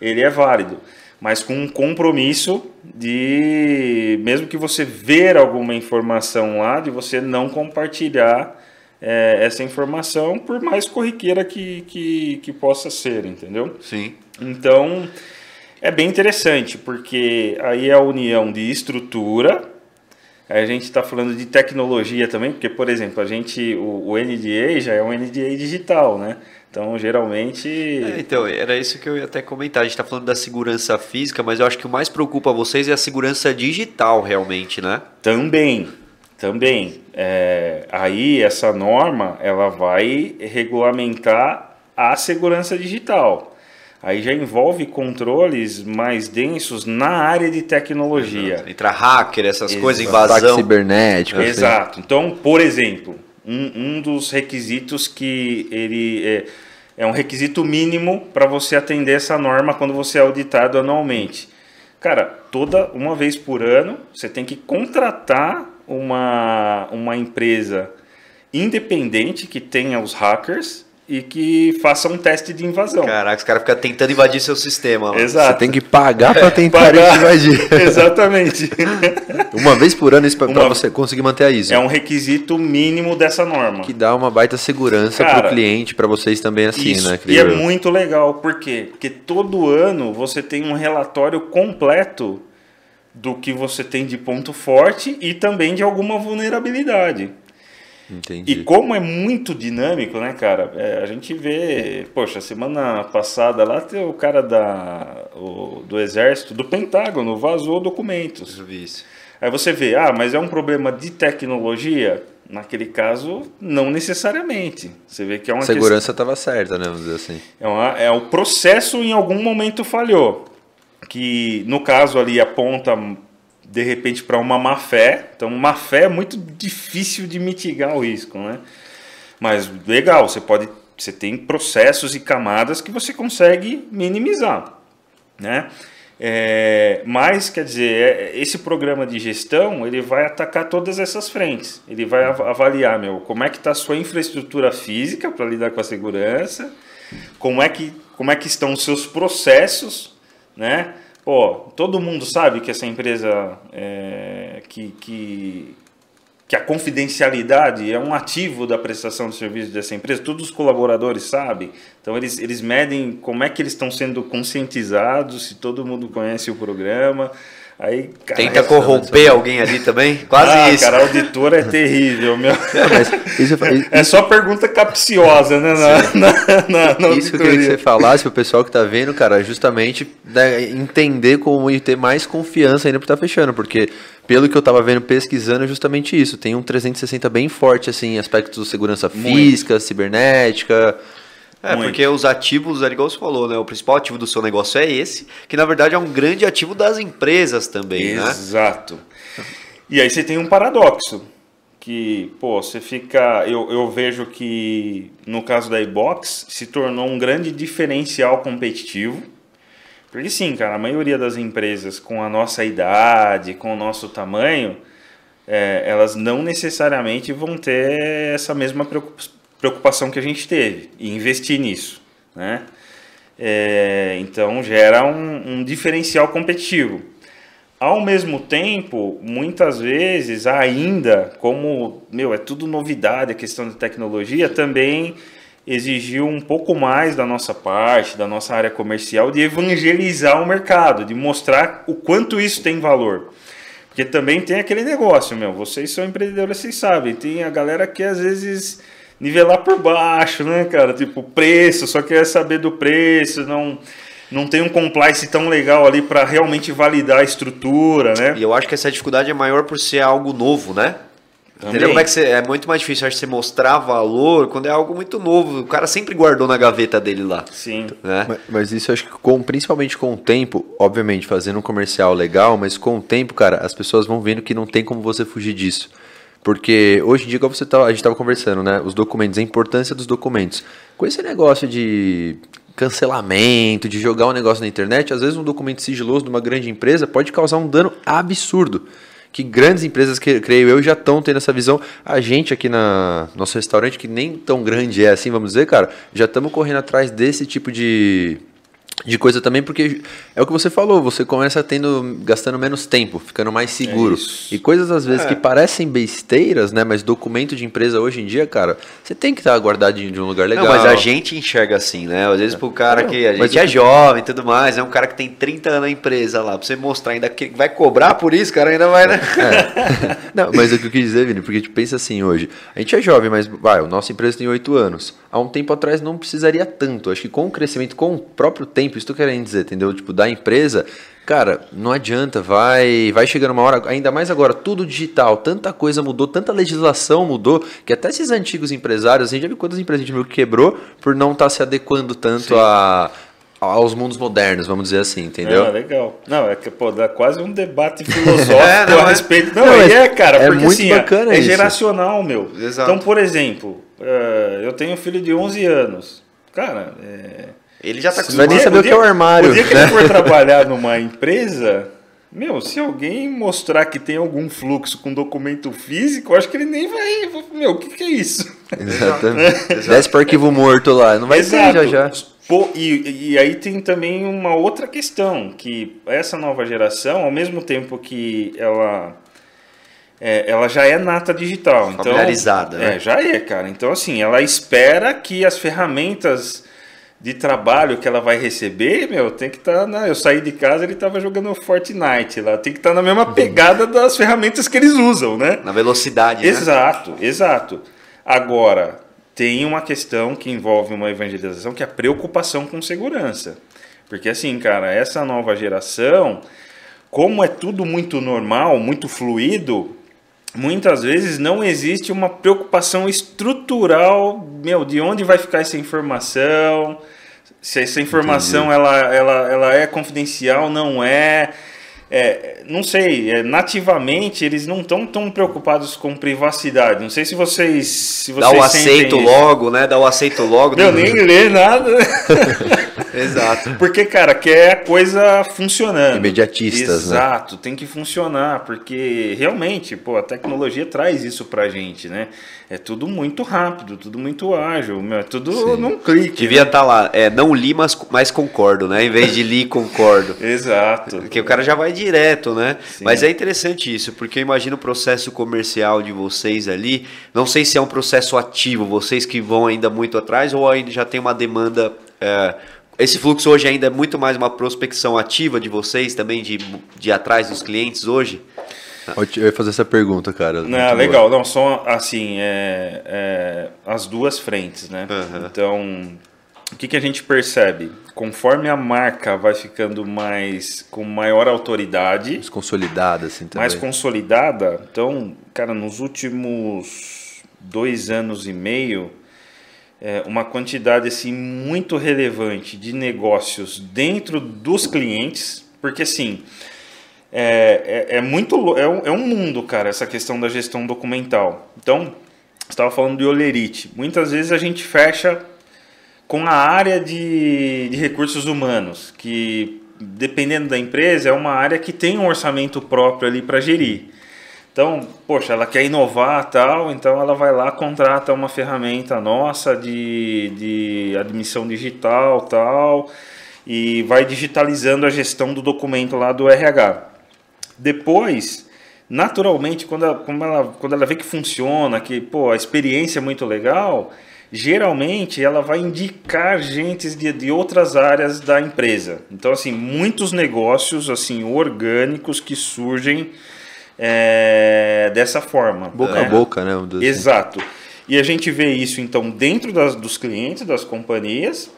ele é válido. Mas com um compromisso de, mesmo que você ver alguma informação lá, de você não compartilhar é, essa informação, por mais corriqueira que, que, que possa ser, entendeu? Sim. Então, é bem interessante, porque aí é a união de estrutura, a gente está falando de tecnologia também, porque, por exemplo, a gente, o, o NDA já é um NDA digital, né? Então, geralmente... É, então, era isso que eu ia até comentar. A gente está falando da segurança física, mas eu acho que o mais preocupa vocês é a segurança digital, realmente, né? Também, também. É, aí essa norma ela vai regulamentar a segurança digital. Aí já envolve controles mais densos na área de tecnologia. Entra hacker, essas Exato. coisas, Ataque invasão. cibernético. assim. Exato. Então, por exemplo, um, um dos requisitos que ele é, é um requisito mínimo para você atender essa norma quando você é auditado anualmente. Cara, toda uma vez por ano você tem que contratar uma, uma empresa independente que tenha os hackers e que faça um teste de invasão. Caraca, os caras ficam tentando invadir seu sistema. lá. Exato. Você tem que pagar pra tentar Pagar. invadir. Exatamente. Uma vez por ano, isso Uma- você conseguir manter a ISO. é um requisito mínimo dessa norma. Que dá uma baita segurança Cara, pro cliente, pra vocês também assim, Isso. né? E é creio muito legal, por quê? Porque todo ano você tem um relatório completo do que você tem de ponto forte e também de alguma vulnerabilidade. Entendi. E como é muito dinâmico, né, cara? É, a gente vê, poxa, semana passada lá tem o cara da, o- do exército, do Pentágono, vazou documentos. Eu vi isso. Aí você vê, ah, mas é um problema de tecnologia? Naquele caso, não necessariamente. Você vê que é uma A segurança tava certa, né? Vamos dizer assim. é, uma, é o processo em algum momento falhou. Que no caso ali aponta de repente para uma má fé. Então, má fé é muito difícil de mitigar o risco, né? Mas legal, você pode. Você tem processos e camadas que você consegue minimizar. Né? É, mas, quer dizer, é- esse programa de gestão ele vai atacar todas essas frentes. Ele vai av- avaliar meu, como é que está a sua infraestrutura física para lidar com a segurança, como é que, como é que estão os seus processos, né? Pô, todo mundo sabe que essa empresa é, que, que, que a confidencialidade é um ativo da prestação de serviço dessa empresa, todos os colaboradores sabem. Então eles, eles medem como é que eles estão sendo conscientizados, se todo mundo conhece o programa. Aí, cara, Tenta corromper alguém ali também? Quase ah, isso. cara, auditor é terrível, meu. Mas isso, É só pergunta capciosa, né? Na, na, na, Isso que eu queria que você falasse pro pessoal que tá vendo, cara, justamente né, entender como e ter mais confiança ainda pra estar fechando, porque pelo que eu tava vendo pesquisando é justamente isso, tem um 360 bem forte assim, aspectos de segurança Muito. física, cibernética. É, Muito. porque os ativos, é igual você falou, né? O principal ativo do seu negócio é esse, que na verdade é um grande ativo das empresas também, né? Exato. E aí você tem um paradoxo. Que, pô, você fica. Eu, eu vejo que no caso da iBox se tornou um grande diferencial competitivo. Porque sim, cara, a maioria das empresas com a nossa idade, com o nosso tamanho, é, elas não necessariamente vão ter essa mesma preocup- preocupação que a gente teve e investir nisso, né? É, então gera um, um diferencial competitivo. Ao mesmo tempo, muitas vezes ainda, como meu, é tudo novidade a questão de tecnologia, também exigiu um pouco mais da nossa parte, da nossa área comercial, de evangelizar o mercado, de mostrar o quanto isso tem valor. Porque também tem aquele negócio, meu. Vocês são empreendedores, vocês sabem. Tem a galera que às vezes nivelar por baixo, né, cara? Tipo, preço, só quer saber do preço, não não tem um compliance tão legal ali para realmente validar a estrutura, né? E eu acho que essa dificuldade é maior por ser algo novo, né? Entendeu como é que você, é muito mais difícil acho, você mostrar valor quando é algo muito novo. O cara sempre guardou na gaveta dele lá. Sim. Né? Mas, mas, isso acho que com, principalmente com o tempo, obviamente, fazendo um comercial legal, mas com o tempo, cara, as pessoas vão vendo que não tem como você fugir disso. Porque hoje em dia, como você tá, a gente estava conversando, né? Os documentos, a importância dos documentos. Com esse negócio de cancelamento, de jogar um negócio na internet, às vezes um documento sigiloso de uma grande empresa pode causar um dano absurdo que grandes empresas, que, creio eu, já estão tendo essa visão. A gente aqui na nosso restaurante, que nem tão grande é assim, vamos dizer, cara, já estamos correndo atrás desse tipo de de coisa também, porque é o que você falou, você começa tendo gastando menos tempo, ficando mais seguro. É e coisas às vezes é. que parecem besteiras, né? Mas documento de empresa hoje em dia, cara, você tem que estar guardadinho de um lugar legal. Não, mas a gente enxerga assim, né? Às vezes pro cara não, que a gente é jovem e tudo mais, é um cara que tem 30 anos na empresa lá, pra você mostrar ainda que vai cobrar por isso, cara, ainda vai, né? É. não, mas é o que eu quis dizer, Vini, porque a gente pensa assim hoje, a gente é jovem, mas vai, a nossa empresa tem 8 anos. Há um tempo atrás não precisaria tanto. Acho que com o crescimento, com o próprio tempo, isso tu querendo dizer, entendeu? Tipo, da empresa, cara, não adianta, vai, vai chegando uma hora, ainda mais agora, tudo digital, tanta coisa mudou, tanta legislação mudou, que até esses antigos empresários, a gente já viu quantas empresas a gente viu que quebrou por não estar tá se adequando tanto a aos mundos modernos, vamos dizer assim, entendeu? Ah, legal. Não, é que pô, dá quase um debate filosófico é, não, a respeito. Não, não é, cara, é porque muito assim, bacana é, é geracional, meu. Exato. Então, por exemplo, uh, eu tenho um filho de 11 anos. Cara, é ele já está com Você vai nem saber o, que é o armário. O dia que né? ele for trabalhar numa empresa, meu, se alguém mostrar que tem algum fluxo com documento físico, eu acho que ele nem vai. Meu, o que, que é isso? Exatamente. Desce para arquivo morto lá, não vai Exato. ter já já. Pô, e, e aí tem também uma outra questão, que essa nova geração, ao mesmo tempo que ela é, ela já é nata digital. Então, Familiarizada, né? É, já é, cara. Então, assim, ela espera que as ferramentas de trabalho que ela vai receber, meu, tem que estar. Tá na... Eu saí de casa, ele estava jogando Fortnite lá. Tem que estar tá na mesma pegada das ferramentas que eles usam, né? Na velocidade. Exato, né? exato. Agora, tem uma questão que envolve uma evangelização que é a preocupação com segurança. Porque assim, cara, essa nova geração, como é tudo muito normal, muito fluido, muitas vezes não existe uma preocupação estrutural, meu, de onde vai ficar essa informação, se essa informação ela, ela, ela é confidencial, não é. É, não sei, é, nativamente eles não estão tão preocupados com privacidade. Não sei se vocês. Se vocês Dá o aceito logo, né? Dá o aceito logo. Não, nem lê nada. Exato. Porque, cara, quer a coisa funcionando. Imediatistas, né? Exato, né? tem que funcionar, porque realmente, pô, a tecnologia traz isso pra gente, né? É tudo muito rápido, tudo muito ágil, é tudo Sim. num clique. Devia estar né? tá lá, é, não li, mas, mas concordo, né? Em vez de li, concordo. Exato. Porque o cara já vai direto, né? Sim. Mas é interessante isso, porque eu imagino o processo comercial de vocês ali, não sei se é um processo ativo, vocês que vão ainda muito atrás, ou ainda já tem uma demanda... É, esse fluxo hoje ainda é muito mais uma prospecção ativa de vocês também, de, de ir atrás dos clientes hoje? Eu ia fazer essa pergunta, cara. Não, legal. Não, são assim, é, é, as duas frentes, né? Uhum. Então, o que, que a gente percebe? Conforme a marca vai ficando mais com maior autoridade, mais consolidada, assim também. Mais consolidada. Então, cara, nos últimos dois anos e meio, é, uma quantidade assim muito relevante de negócios dentro dos clientes, porque assim é, é, é muito é um, é um mundo, cara, essa questão da gestão documental. Então, estava falando de olerite. Muitas vezes a gente fecha com a área de, de recursos humanos, que dependendo da empresa é uma área que tem um orçamento próprio ali para gerir. Então, poxa, ela quer inovar tal, então ela vai lá, contrata uma ferramenta nossa de, de admissão digital tal, e vai digitalizando a gestão do documento lá do RH. Depois, naturalmente, quando ela, ela, quando ela vê que funciona, que pô, a experiência é muito legal, geralmente ela vai indicar gente de, de outras áreas da empresa. Então, assim, muitos negócios assim orgânicos que surgem é, dessa forma. Boca né? a boca, né? assim. Exato. E a gente vê isso então dentro das, dos clientes, das companhias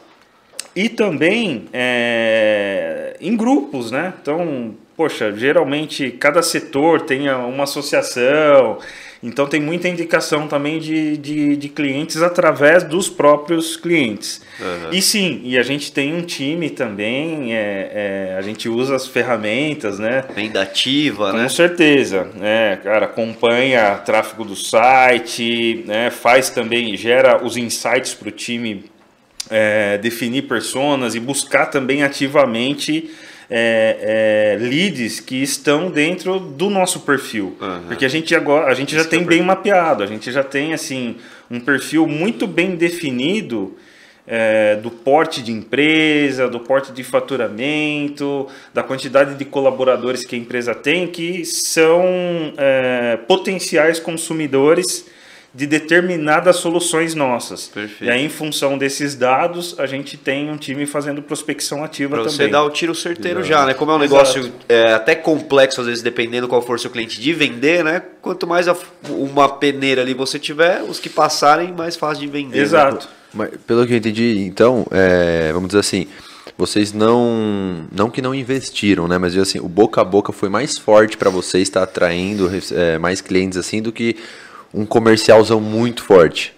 e também é, em grupos, né? Então, poxa, geralmente cada setor tem uma associação, então tem muita indicação também de, de, de clientes através dos próprios clientes. Uhum. E sim, e a gente tem um time também, é, é, a gente usa as ferramentas, né? Venda ativa, Com né? certeza, né, cara, acompanha tráfego do site, né, faz também, gera os insights para o time é, definir personas e buscar também ativamente é, é, leads que estão dentro do nosso perfil, Uhum. porque a gente agora a gente já Esse é tem o bem mapeado, a gente já tem assim um perfil muito bem definido é, do porte de empresa, do porte de faturamento, da quantidade de colaboradores que a empresa tem, que são é, potenciais consumidores de determinadas soluções nossas. Perfeito. E aí, em função desses dados, a gente tem um time fazendo prospecção ativa Pra também. você dar o tiro certeiro Exato. já, né? Como é um negócio é, até complexo, às vezes, dependendo qual for o seu cliente de vender, né? Quanto mais a- uma peneira ali você tiver, os que passarem, mais fácil de vender. né? Exato. Mas, pelo que eu entendi, então, é, vamos dizer assim, vocês não, não que não investiram, né? Mas assim, o boca a boca foi mais forte para vocês estar atraindo é, mais clientes assim do que um comercialzão muito forte.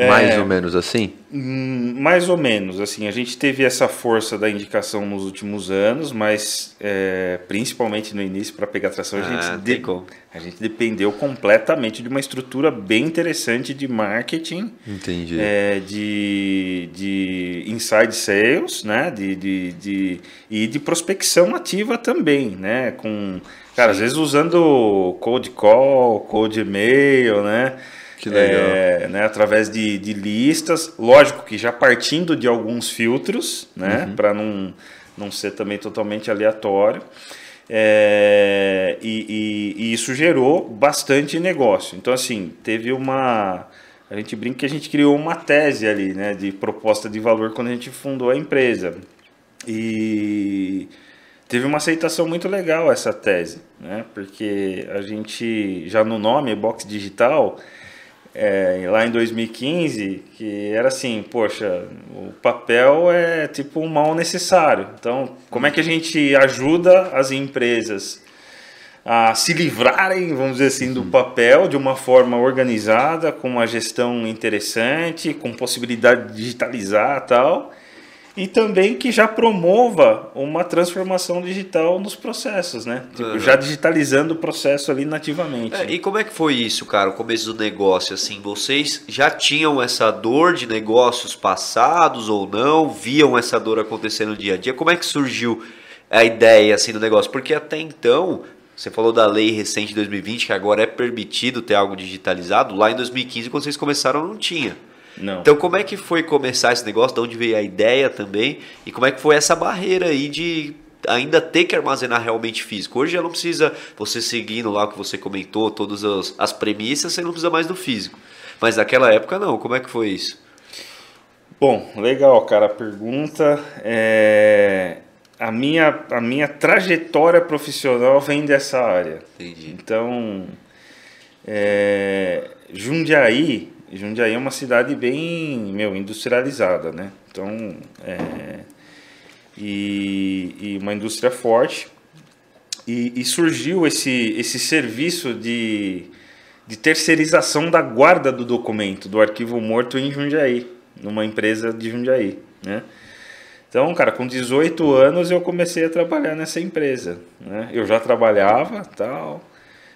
É. Mais ou menos assim. Hum, Mais ou menos, assim, a gente teve essa força da indicação nos últimos anos, mas é, principalmente no início para pegar tração a Ah, gente, de- a gente dependeu completamente de uma estrutura bem interessante de marketing, Entendi. é, de, de inside sales, né, de, de, de- e de prospecção ativa também, né, com, cara, às vezes usando cold call, cold e-mail, né, Que legal. é, né, através de, de listas, lógico que já partindo de alguns filtros, né, para não, não ser também totalmente aleatório. É, e, e- e isso gerou bastante negócio. Então, assim, teve uma. A gente brinca que a gente criou uma tese ali, né, de proposta de valor quando a gente fundou a empresa. E teve uma aceitação muito legal essa tese, né, porque a gente, já no nome, Box Digital, é, lá em 2015, que era assim, poxa, o papel é tipo um mal necessário. Então, como é que a gente ajuda as empresas a se livrarem, vamos dizer assim, do papel de uma forma organizada, com uma gestão interessante, com possibilidade de digitalizar tal, e também que já promova uma transformação digital nos processos, né? Tipo, Uhum. já digitalizando o processo ali nativamente. É, e como é que foi isso, cara, o começo do negócio? Assim, vocês já tinham essa dor de negócios passados ou não? Viam essa dor acontecer no dia a dia? Como é que surgiu a ideia assim do negócio? Porque até então, você falou da lei recente de 2020, que agora é permitido ter algo digitalizado. Lá em 2015, quando vocês começaram, não tinha. Não. Então, como é que foi começar esse negócio? De onde veio a ideia também? E como é que foi essa barreira aí de ainda ter que armazenar realmente físico? Hoje já não precisa, você seguindo lá o que você comentou, todas as, as premissas, você não precisa mais do físico. Mas naquela época não, como é que foi isso? Bom, legal, cara. A pergunta é a minha a minha trajetória profissional vem dessa área. Entendi. Então, é, Jundiaí, Jundiaí é uma cidade bem, meu, industrializada, né? Então, é, e, e uma indústria forte. E, e surgiu esse, esse serviço de, de terceirização da guarda do documento, do arquivo morto em Jundiaí, numa empresa de Jundiaí, né? Então, cara, com 18 anos eu comecei a trabalhar nessa empresa, né? Eu já trabalhava, tal,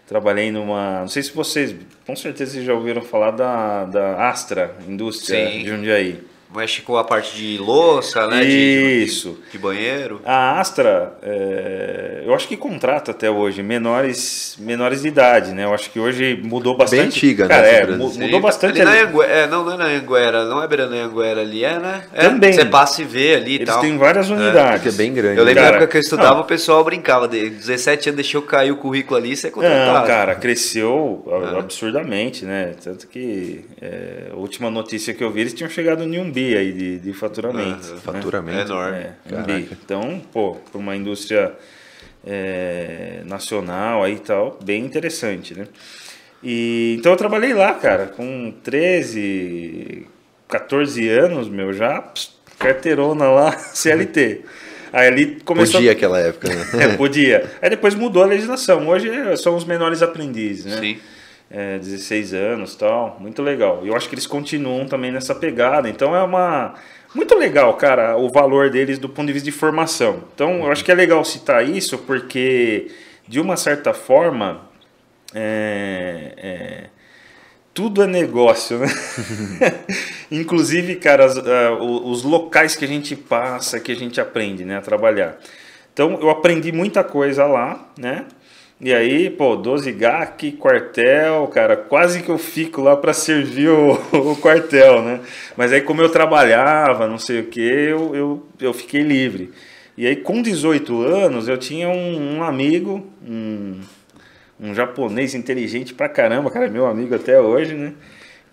trabalhei numa, não sei se vocês, com certeza vocês já ouviram falar da, da Astra, indústria Sim. de Jundiaí. Mexe com a parte de louça, né? de- de- Isso. De, banheiro. A Astra, é, eu acho que contrata até hoje menores, menores de idade, né? Eu acho que hoje mudou bastante. antiga, né, Cara, essa é, empresa. mu- Sim, mudou bastante. Ali na ali. Anguera, é, não, não é na Anguera, não é beirando a Anguera ali, é, né? É, Também. Você passa e vê ali e Eles tal. têm várias Porque unidades. é bem grande. Eu lembro Cara, da época que eu estudava, não. o pessoal brincava. De 17 anos deixou cair o currículo ali, você é contratado. Não, cara, cresceu É. absurdamente, né? Tanto que é, a última notícia que eu vi, eles tinham chegado em um bi aí de, de faturamento. Aham. né? Faturamento. É enorme. É, um bi. Então, pô, para uma indústria é, nacional aí e tal, bem interessante, né? E, então eu trabalhei lá, cara, com 13, 14 anos, meu, já pss, carteirona lá, CLT. Aí ali começou. Podia aquela época, né? é, podia. Aí depois mudou a legislação. Hoje são os menores aprendizes, né? Sim. É, 16 anos tal. Muito legal. E eu acho que eles continuam também nessa pegada. Então é uma. Muito legal, cara, o valor deles do ponto de vista de formação. Então eu acho que é legal citar isso porque, de uma certa forma, é, é, tudo é negócio, né? Inclusive, cara, as, uh, os locais que a gente passa, que a gente aprende, né, a trabalhar. Então, eu aprendi muita coisa lá, né? E aí, pô, 12 GAC, quartel, cara, quase que eu fico lá para servir o, o, quartel, né? Mas aí, como eu trabalhava, não sei o que, eu, eu, eu fiquei livre. E aí, com 18 anos, eu tinha um, um amigo, um, um japonês inteligente pra caramba, cara, meu amigo até hoje, né?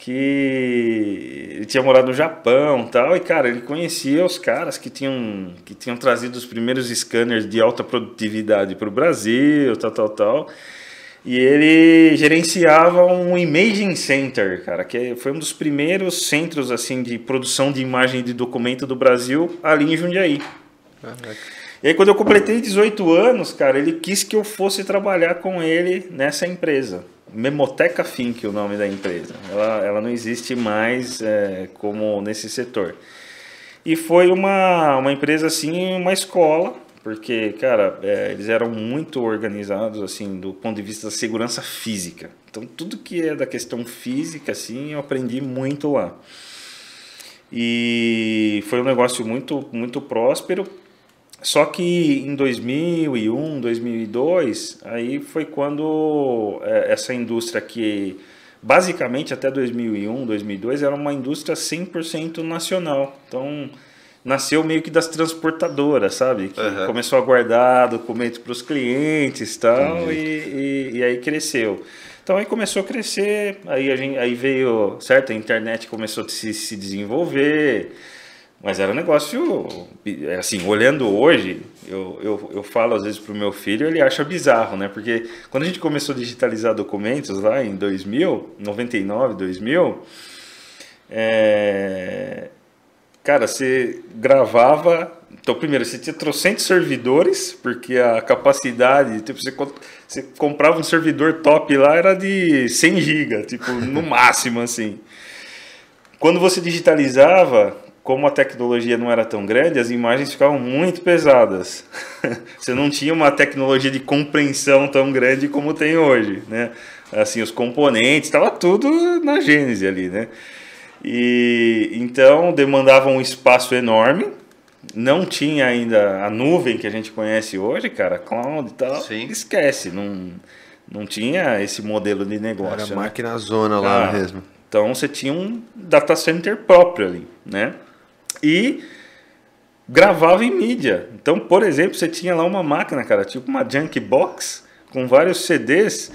Que ele tinha morado no Japão tal, e cara, ele conhecia os caras que tinham, que tinham trazido os primeiros scanners de alta produtividade para o Brasil, tal, tal, tal. E ele gerenciava um imaging center, cara, que foi um dos primeiros centros assim de produção de imagem de documento do Brasil ali em Jundiaí. E aí, quando eu completei 18 anos, cara, ele quis que eu fosse trabalhar com ele nessa empresa. Memoteca Fink, o nome da empresa. Ela, ela não existe mais é, como nesse setor. E foi uma, uma empresa, assim, uma escola, porque, cara, é, eles eram muito organizados, assim, do ponto de vista da segurança física. Então, tudo que é da questão física, assim, eu aprendi muito lá. E foi um negócio muito, muito próspero, só que em 2001, 2002, aí foi quando é, essa indústria que basicamente até 2001, 2002 era uma indústria 100% nacional. Então nasceu meio que das transportadoras, sabe? Que uhum. começou a guardar documentos para os clientes tal, e, e, e aí cresceu. Então aí começou a crescer, aí, a gente, aí veio, certo? A internet começou a se, se desenvolver. Mas era um negócio, assim, olhando hoje, eu, eu, eu falo às vezes para o meu filho, ele acha bizarro, né? Porque quando a gente começou a digitalizar documentos lá em 2000, 99, 2000, é... cara, você gravava. Então, primeiro, você tinha trocentos servidores, porque a capacidade, tipo, você, você comprava um servidor top lá, era de 100 GB, tipo, no máximo, assim. Quando você digitalizava, como a tecnologia não era tão grande, as imagens ficavam muito pesadas. Você não tinha uma tecnologia de compreensão tão grande como tem hoje, né? Assim, os componentes, estava tudo na gênese ali, né? E então demandava um espaço enorme. Não tinha ainda a nuvem que a gente conhece hoje, cara, cloud e tal. Sim. Esquece, não não tinha esse modelo de negócio. Era né? máquina zona lá ah, mesmo. Então você tinha um data center próprio ali, né? E gravava em mídia. Então, por exemplo, você tinha lá uma máquina, cara, tipo uma junk box com vários CDs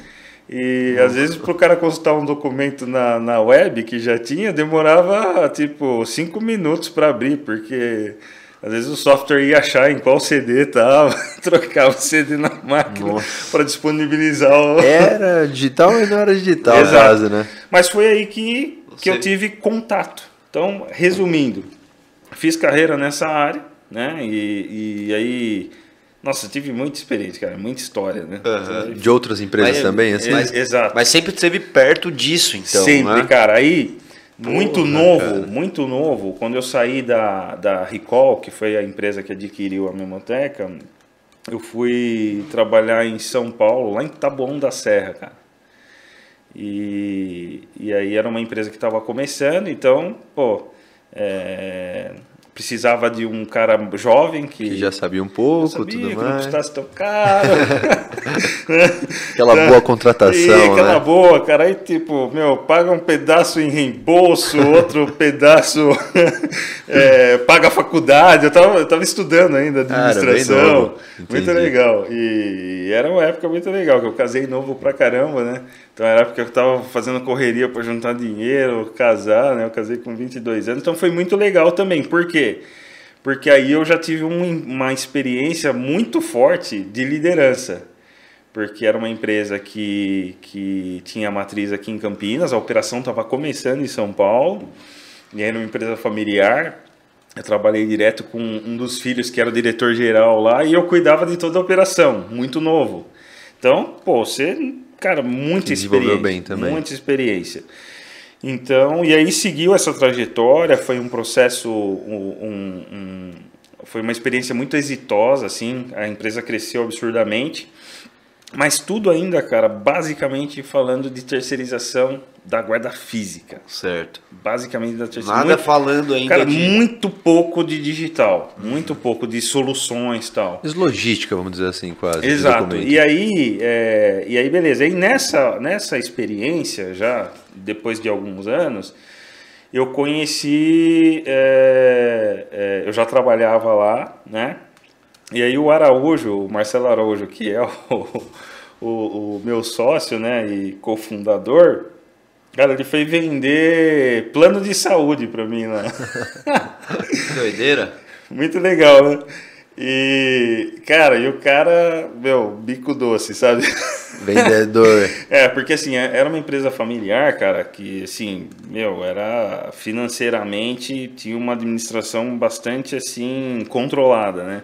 e às vezes para o cara consultar um documento na, na web que já tinha, demorava tipo cinco minutos para abrir, porque às vezes o software ia achar em qual CD estava, trocava o CD na máquina para disponibilizar o. Era digital e não era digital, Exato. Né? Mas foi aí que, que eu tive contato. Então, resumindo, Fiz carreira nessa área, né? E, e aí, nossa, tive muita experiência, cara, muita história, né? Uhum. De outras empresas mas, também, assim? Mas, exato. Mas sempre esteve perto disso, então. Sempre, né? cara. Aí, muito Porra, novo, cara. muito novo, quando eu saí da, da Recall, que foi a empresa que adquiriu a Memoteca, eu fui trabalhar em São Paulo, lá em Taboão da Serra, cara. E, e aí era uma empresa que estava começando, então, pô, é, precisava de um cara jovem que, que já sabia um pouco, sabia, tudo que mais. não custasse tão caro. aquela boa contratação, e, aquela né? boa, cara. Aí, tipo, meu, paga um pedaço em reembolso, outro pedaço é, paga a faculdade. Eu tava, eu tava estudando ainda administração. Ah, muito legal. E era uma época muito legal, que eu casei novo pra caramba, né? Então era época que eu tava fazendo correria para juntar dinheiro, casar, né? Eu casei com 22 anos. Então foi muito legal também. Por quê? porque aí eu já tive um, uma experiência muito forte de liderança. Porque era uma empresa que, que tinha matriz aqui em Campinas, a operação estava começando em São Paulo, e era uma empresa familiar. Eu trabalhei direto com um dos filhos que era o diretor-geral lá, e eu cuidava de toda a operação, muito novo. Então, pô, você, cara, muita experiência. bem também. Muita experiência. Então, e aí seguiu essa trajetória, foi um processo, um, um, foi uma experiência muito exitosa, assim, a empresa cresceu absurdamente, mas tudo ainda, cara, basicamente falando de terceirização da guarda física. Certo. Basicamente da terceirização. Nada muito, falando ainda cara, de... muito pouco de digital, muito pouco de soluções tal. Logística, vamos dizer assim, quase. Exato. E aí, é, e aí, beleza. E nessa, nessa experiência, já depois de alguns anos, eu conheci, é, é, eu já trabalhava lá, né? E aí o Araújo, o Marcelo Araújo, que é o, o, o meu sócio, né, e cofundador, cara, ele foi vender plano de saúde para mim lá. Doideira. Muito legal, né? E, cara, e o cara, meu, bico doce, sabe? Vendedor. é, porque assim, é, era uma empresa familiar, cara, que assim, meu, era financeiramente, tinha uma administração bastante assim, controlada, né?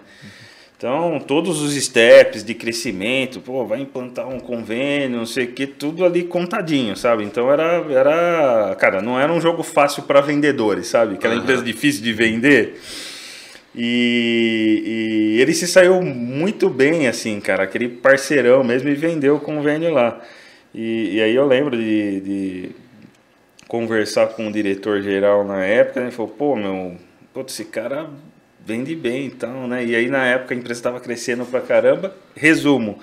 Então, todos os steps de crescimento, pô, vai implantar um convênio, não sei o que, tudo ali contadinho, sabe? Então era, era, cara, não era um jogo fácil para vendedores, sabe? Aquela uhum. empresa difícil de vender. E, e, ele se saiu muito bem, assim, cara, aquele parceirão mesmo e vendeu o convênio lá. E, e aí eu lembro de, de, conversar com o diretor geral na época, né? Ele falou, pô, meu, pô, esse cara vende bem então, né? E aí na época a empresa estava crescendo pra caramba. Resumo,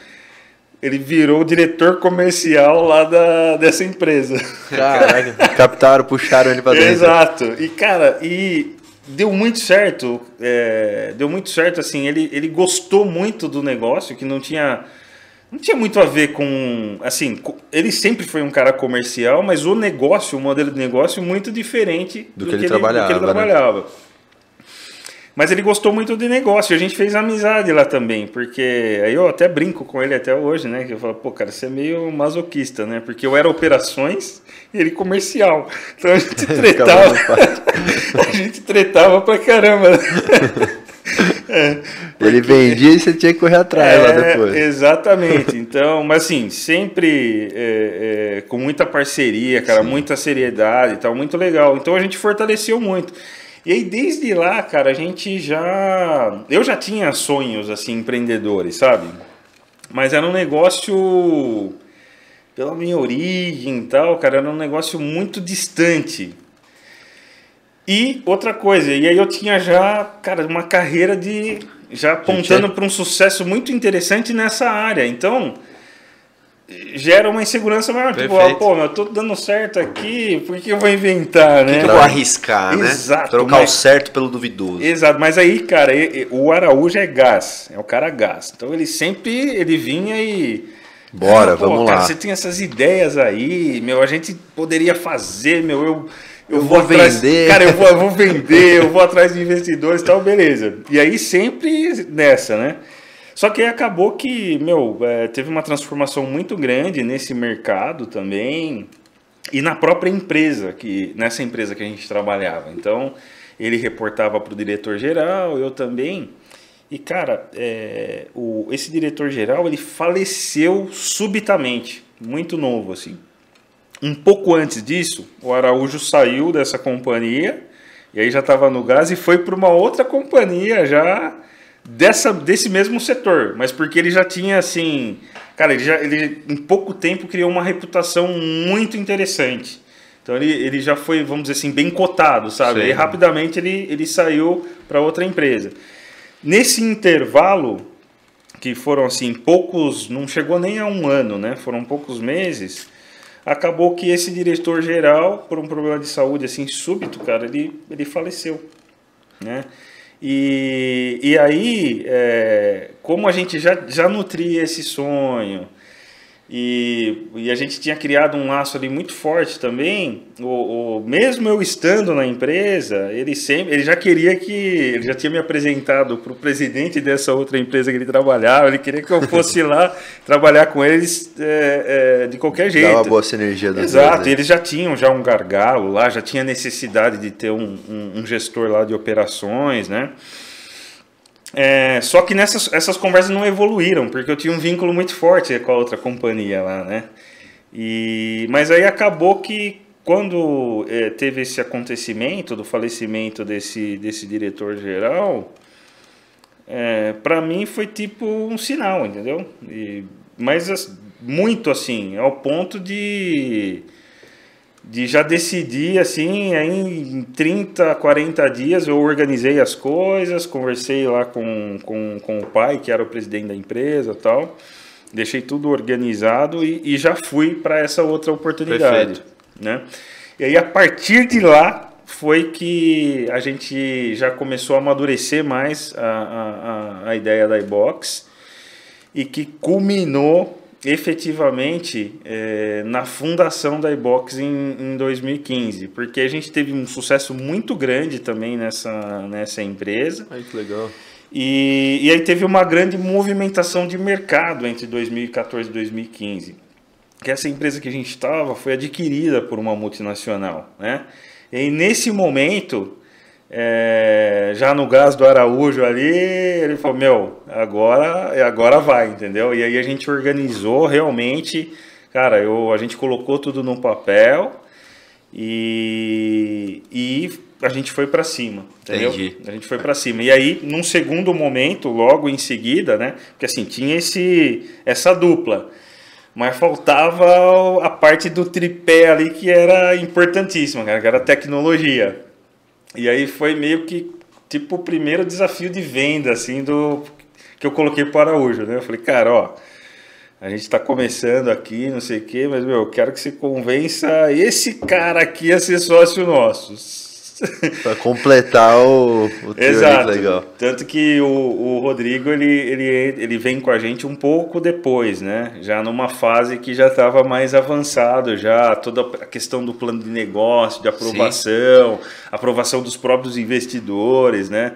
ele virou o diretor comercial lá da, dessa empresa. Caraca, captaram, puxaram ele para dentro. Exato. E cara, e deu muito certo. É, deu muito certo assim. Ele, ele gostou muito do negócio, que não tinha não tinha muito a ver com. Assim, ele sempre foi um cara comercial, mas o negócio, o modelo de negócio, muito diferente do, do que, ele, trabalhava, do que ele trabalhava. Né? Mas ele gostou muito de negócio, a gente fez amizade lá também, porque aí eu até brinco com ele até hoje, né? Que eu falo, pô, cara, você é meio masoquista, né? Porque eu era operações e ele comercial. Então a gente tretava. a gente tretava pra caramba. É, porque... Ele vendia e você tinha que correr atrás é, lá depois. Exatamente. Então, mas assim, sempre é, é, com muita parceria, cara, Sim. muita seriedade e tal, muito legal. Então a gente fortaleceu muito. E aí, desde lá, cara, a gente já. Eu já tinha sonhos, assim, empreendedores, sabe? Mas era um negócio. Pela minha origem e tal, cara, era um negócio muito distante. E outra coisa, e aí eu tinha já, cara, uma carreira de. Já apontando para um sucesso muito interessante nessa área. Então gera uma insegurança maior. Tipo, ah, pô, eu tô dando certo aqui, por que eu vou inventar, né? Por que eu vou arriscar, né? Exato. Trocar mas... o certo pelo duvidoso. Exato, mas aí, cara, o Araújo é gás, é o cara gás. Então ele sempre, ele vinha e... Bora, ah, pô, vamos cara, lá. Você tem essas ideias aí, meu, a gente poderia fazer, meu, eu... Eu, eu vou, vou atrás, vender. Cara, eu vou, eu vou vender, eu vou atrás de investidores e tal, beleza. E aí sempre nessa, né? Só que acabou que, meu, é, teve uma transformação muito grande nesse mercado também e na própria empresa, que nessa empresa que a gente trabalhava. Então, ele reportava para o diretor-geral, eu também. E, cara, é, o, esse diretor-geral, ele faleceu subitamente, muito novo, assim. Um pouco antes disso, o Araújo saiu dessa companhia, e aí já estava no gás e foi para uma outra companhia já dessa, desse mesmo setor, mas porque ele já tinha assim, cara, ele já ele em pouco tempo criou uma reputação muito interessante. Então ele, ele já foi, vamos dizer assim, bem cotado, sabe? Sim. E rapidamente ele, ele saiu para outra empresa. Nesse intervalo, que foram assim, poucos, não chegou nem a um ano, né? Foram poucos meses. Acabou que esse diretor geral, por um problema de saúde assim súbito, cara, ele, ele faleceu, né? E, e aí, é, como a gente já, já nutria esse sonho, E, e a gente tinha criado um laço ali muito forte também. O, o, mesmo eu estando na empresa, ele sempre, ele já queria que, ele já tinha me apresentado para o presidente dessa outra empresa que ele trabalhava. Ele queria que eu fosse lá trabalhar com eles é, é, de qualquer jeito. Dava boa sinergia da Exato. Eles já tinham já um gargalo lá, já tinha necessidade de ter um, um, um gestor lá de operações, né? É, só que nessas essas conversas não evoluíram, porque eu tinha um vínculo muito forte com a outra companhia lá, né? E, mas aí acabou que quando é, teve esse acontecimento do falecimento desse, desse diretor geral, é, para mim foi tipo um sinal, entendeu? E, mas muito assim, ao ponto de de já decidir assim, aí em 30, 40 dias eu organizei as coisas, conversei lá com, com, com o pai, que era o presidente da empresa tal, deixei tudo organizado e, e já fui para essa outra oportunidade. Né? E aí a partir de lá foi que a gente já começou a amadurecer mais a, a, a ideia da iBox e que culminou efetivamente é, na fundação da iBox em, em 2015, porque a gente teve um sucesso muito grande também nessa, nessa empresa. Ai, que legal. E, e aí teve uma grande movimentação de mercado entre 2014 e 2015. Que essa empresa que a gente estava foi adquirida por uma multinacional, né? E nesse momento é, já no gás do Araújo ali, ele falou, meu, agora, agora vai, entendeu? E aí a gente organizou realmente, cara, eu, a gente colocou tudo no papel e, e a gente foi para cima, entendeu? Entendi. A gente foi para cima. E aí, num segundo momento, logo em seguida, né? Porque assim, tinha esse, essa dupla mas faltava a parte do tripé ali que era importantíssima, cara, que era a tecnologia. E aí foi meio que tipo o primeiro desafio de venda assim do que eu coloquei para Araújo, né? Eu falei, cara, ó, a gente está começando aqui, não sei o quê, mas meu, eu quero que você convença esse cara aqui a ser sócio nosso para completar o, o Exato. legal. Tanto que o, o Rodrigo ele, ele, ele vem com a gente um pouco depois, né? Já numa fase que já estava mais avançado, já toda a questão do plano de negócio, de aprovação, Sim. aprovação dos próprios investidores, né?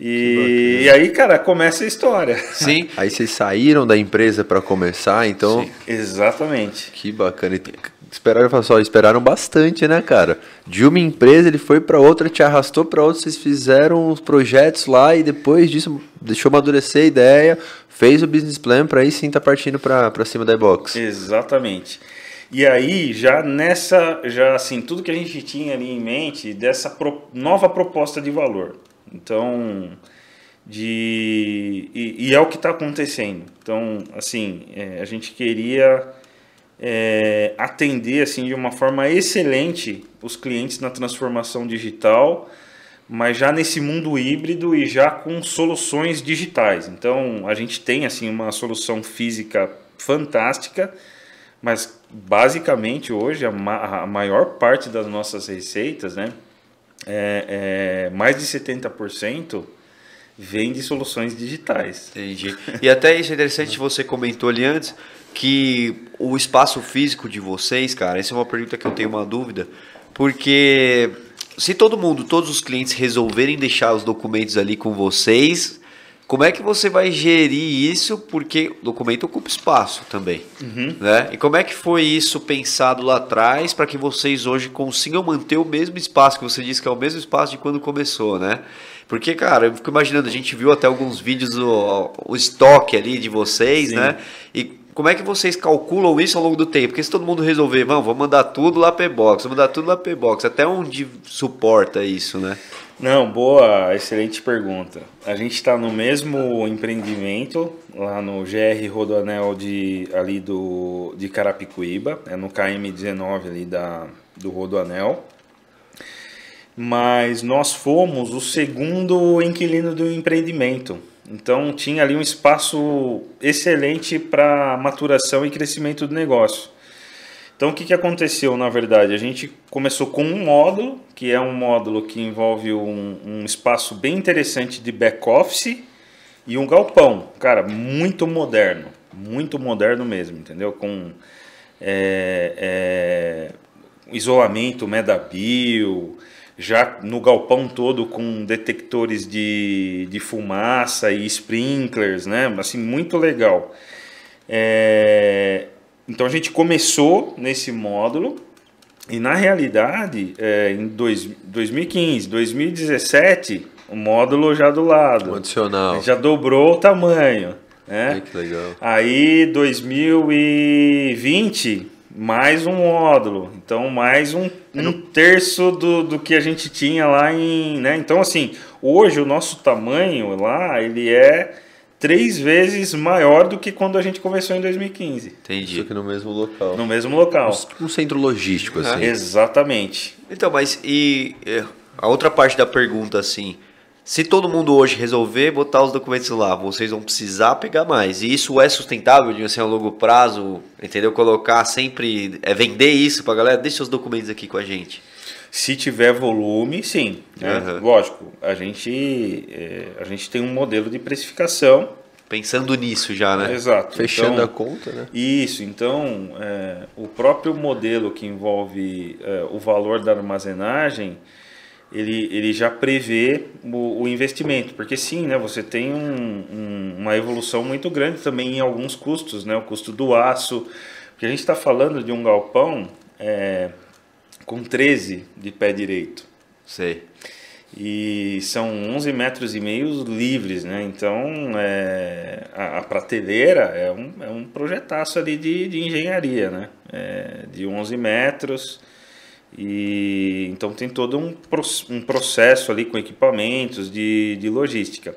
E, e, aí, cara, começa a história. Sim. Aí vocês saíram da empresa para começar, então. Sim. Exatamente. Que bacana. Esperaram, só, esperaram bastante, né, cara? De uma empresa ele foi para outra, te arrastou para outra, vocês fizeram os projetos lá e depois disso deixou amadurecer a ideia, fez o business plan para aí sim tá partindo para cima da iBox. Exatamente. E aí, já nessa, já assim, tudo que a gente tinha ali em mente dessa pro, nova proposta de valor. Então, de e, e é o que está acontecendo. Então, assim, é, a gente queria é, atender assim de uma forma excelente os clientes na transformação digital, mas já nesse mundo híbrido e já com soluções digitais. Então a gente tem assim uma solução física fantástica, mas basicamente hoje a, ma a maior parte das nossas receitas, né, é, é mais de 70% vem de soluções digitais. Entendi. E até isso é interessante, você comentou ali antes, que o espaço físico de vocês, cara, essa é uma pergunta que eu tenho uma dúvida, porque se todo mundo, todos os clientes resolverem deixar os documentos ali com vocês, como é que você vai gerir isso? Porque o documento ocupa espaço também, uhum. né? E como é que foi isso pensado lá atrás para que vocês hoje consigam manter o mesmo espaço que você disse que é o mesmo espaço de quando começou, né? Porque, cara, eu fico imaginando, a gente viu até alguns vídeos, o, o estoque ali de vocês, Sim. né? E como é que vocês calculam isso ao longo do tempo? Porque se todo mundo resolver, vamos, vamos mandar tudo lá para box, vamos mandar tudo lá para box, até onde suporta isso, né? Não, boa, excelente pergunta. A gente está no mesmo empreendimento lá no GR Rodoanel de ali do de Carapicuíba, é no KM19 ali da do Rodoanel. Mas nós fomos o segundo inquilino do empreendimento. Então tinha ali um espaço excelente para maturação e crescimento do negócio. Então o que, que aconteceu na verdade? A gente começou com um módulo, que é um módulo que envolve um, um espaço bem interessante de back-office e um galpão, cara, muito moderno. muito moderno mesmo, entendeu? Com é, é, isolamento Medabil, já no galpão todo com detectores de, de fumaça e sprinklers, né? Assim, muito legal. É, então a gente começou nesse módulo e na realidade, é, em dois, 2015, 2017, o módulo já do lado. Um adicional. Já dobrou o tamanho. Né? Que legal. Aí 2020, mais um módulo. Então, mais um, um terço do, do que a gente tinha lá em. Né? Então, assim, hoje o nosso tamanho lá, ele é três vezes maior do que quando a gente começou em 2015. Entendi. Isso aqui no mesmo local. No mesmo local. Um, um centro logístico, assim. Exatamente. Então, mas e é, a outra parte da pergunta, assim, se todo mundo hoje resolver botar os documentos lá, vocês vão precisar pegar mais. E isso é sustentável de assim, a longo prazo, entendeu? Colocar sempre, é vender isso pra galera, deixa os documentos aqui com a gente. Se tiver volume, sim. Né? Uhum. Lógico, a gente, é, a gente tem um modelo de precificação. Pensando nisso já, né? Exato. Fechando Então, a conta, né? Isso, então é, o próprio modelo que envolve é, o valor da armazenagem, ele, ele já prevê o, o investimento, porque sim, né, você tem um- um- uma evolução muito grande também em alguns custos, né, o custo do aço, porque a gente está falando de um galpão é, com 13 de pé direito, Sei. e são 11 metros e meio livres, né? Então, é, a, a prateleira é um, é um projetaço ali de, de engenharia, né? É, de 11 metros. E então tem todo um, um processo ali com equipamentos de, de logística.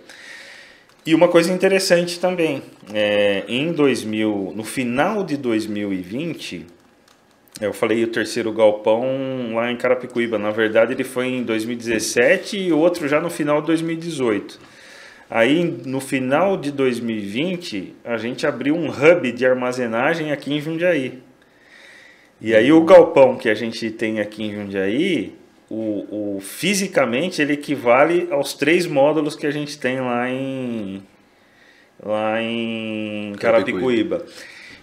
E uma coisa interessante também, é, em 2000, no final de 2020, eu falei o terceiro galpão lá em Carapicuíba. Na verdade, ele foi em 2017 e outro já no final de 2018. Aí, no final de 2020, a gente abriu um hub de armazenagem aqui em Jundiaí. E aí, o galpão que a gente tem aqui em Jundiaí, o, o, fisicamente, ele equivale aos três módulos que a gente tem lá em, lá em Carapicuíba.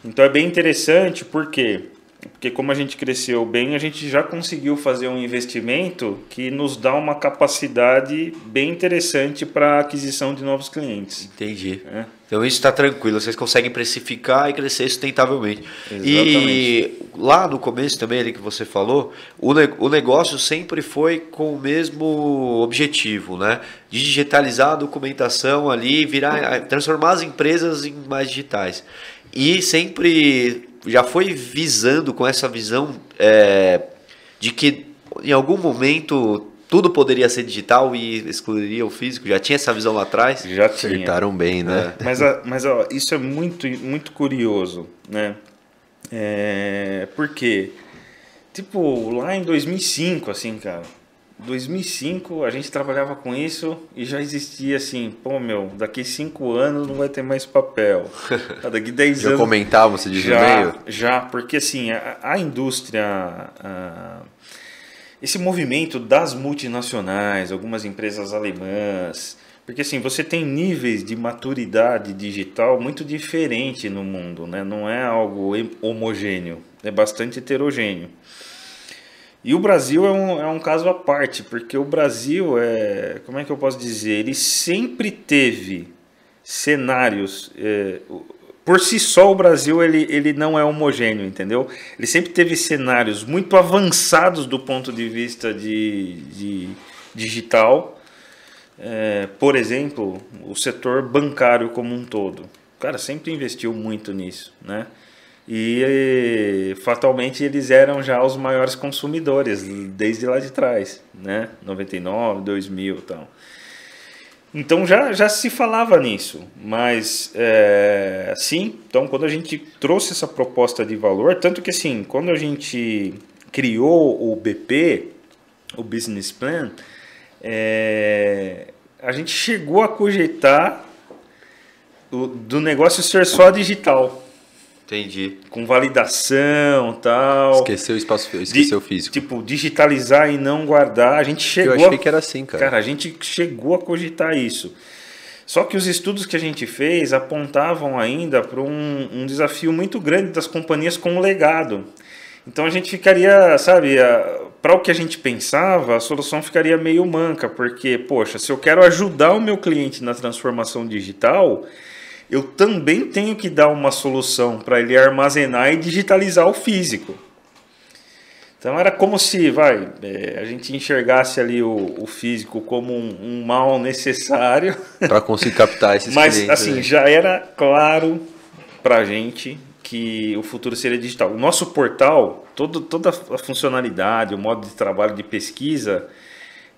Então, é bem interessante, por quê? Porque como a gente cresceu bem, a gente já conseguiu fazer um investimento que nos dá uma capacidade bem interessante para a aquisição de novos clientes. Entendi. É. Então isso está tranquilo, vocês conseguem precificar e crescer sustentavelmente. E Exatamente. lá no começo também, ali que você falou, o, ne- o negócio sempre foi com o mesmo objetivo, né? De digitalizar a documentação ali, virar, transformar as empresas em mais digitais. E sempre já foi visando com essa visão é, de que em algum momento tudo poderia ser digital e excluiria o físico. Já tinha essa visão lá atrás? Já tinha. Acertaram bem, né? Mas, a- mas ó, isso é muito, muito curioso, né? É, porque, tipo, lá em 2005, assim, cara, 2005 a gente trabalhava com isso e já existia assim, pô, meu, daqui cinco anos não vai ter mais papel. Ah, Daqui 10 Já anos. comentavam, você diz no Já, meio? já, porque assim, a, a indústria, a- esse movimento das multinacionais, algumas empresas alemãs, porque assim, você tem níveis de maturidade digital muito diferente no mundo, né? não é algo homogêneo, é bastante heterogêneo. E o Brasil é um, é um caso à parte, porque o Brasil é, como é que eu posso dizer, ele sempre teve cenários, é, por si só o Brasil ele, ele não é homogêneo, entendeu? Ele sempre teve cenários muito avançados do ponto de vista de, de digital, é, por exemplo, o setor bancário como um todo. O cara sempre investiu muito nisso, né? E fatalmente eles eram já os maiores consumidores desde lá de trás, né? 99, 2000 e tal. Então já, já se falava nisso, mas é, sim, então quando a gente trouxe essa proposta de valor, tanto que assim, quando a gente criou o BP, o Business Plan, é, a gente chegou a cogitar do negócio ser só digital, Entendi. com validação tal. Esqueceu o espaço, esqueceu o físico. Tipo, digitalizar e não guardar. A gente Eu chegou. achei a- que era assim, cara. Cara, a gente chegou a cogitar isso. Só que os estudos que a gente fez apontavam ainda para um, um desafio muito grande das companhias com o legado. Então a gente ficaria, sabe, para o que a gente pensava, a solução ficaria meio manca, porque, poxa, se eu quero ajudar o meu cliente na transformação digital, eu também tenho que dar uma solução para ele armazenar e digitalizar o físico. Então era como se, vai, é, a gente enxergasse ali o, o físico como um, um mal necessário. Para conseguir captar esses Mas, assim, né? já era claro para a gente que o futuro seria digital. O nosso portal, todo, toda a funcionalidade, o modo de trabalho de pesquisa,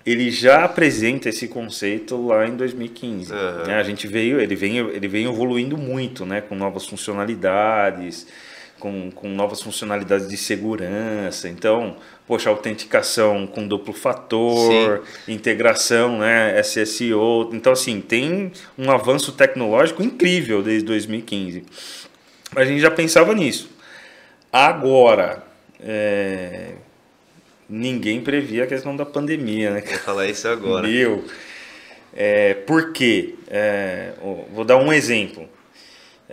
ele já apresenta esse conceito lá em 2015. Uhum. né? A gente veio, ele vem, ele vem evoluindo muito, né, com novas funcionalidades, com, com novas funcionalidades de segurança. Então, poxa, autenticação com duplo fator, integração, né, SSO. Então, assim, tem um avanço tecnológico incrível desde 2015. A gente já pensava nisso. Agora, é, ninguém previa a questão da pandemia, né? Vou falar isso agora. Meu, é, por quê? É, vou dar um exemplo.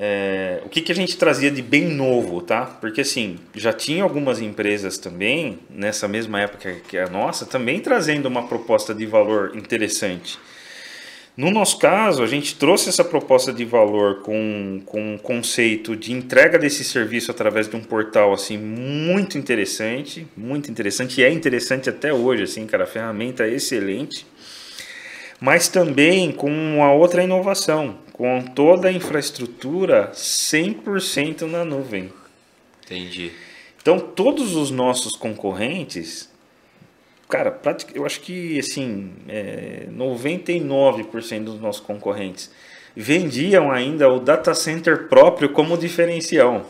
É, o que, que a gente trazia de bem novo, tá? Porque assim, já tinha algumas empresas também, nessa mesma época que a nossa, também trazendo uma proposta de valor interessante. No nosso caso, a gente trouxe essa proposta de valor com, com um conceito de entrega desse serviço através de um portal assim muito interessante, muito interessante e é interessante até hoje, assim, cara, a ferramenta é excelente. Mas também com uma outra inovação, com toda a infraestrutura 100% na nuvem. Entendi. Então, todos os nossos concorrentes, cara, eu acho que assim, é, 99% dos nossos concorrentes vendiam ainda o data center próprio como diferencial.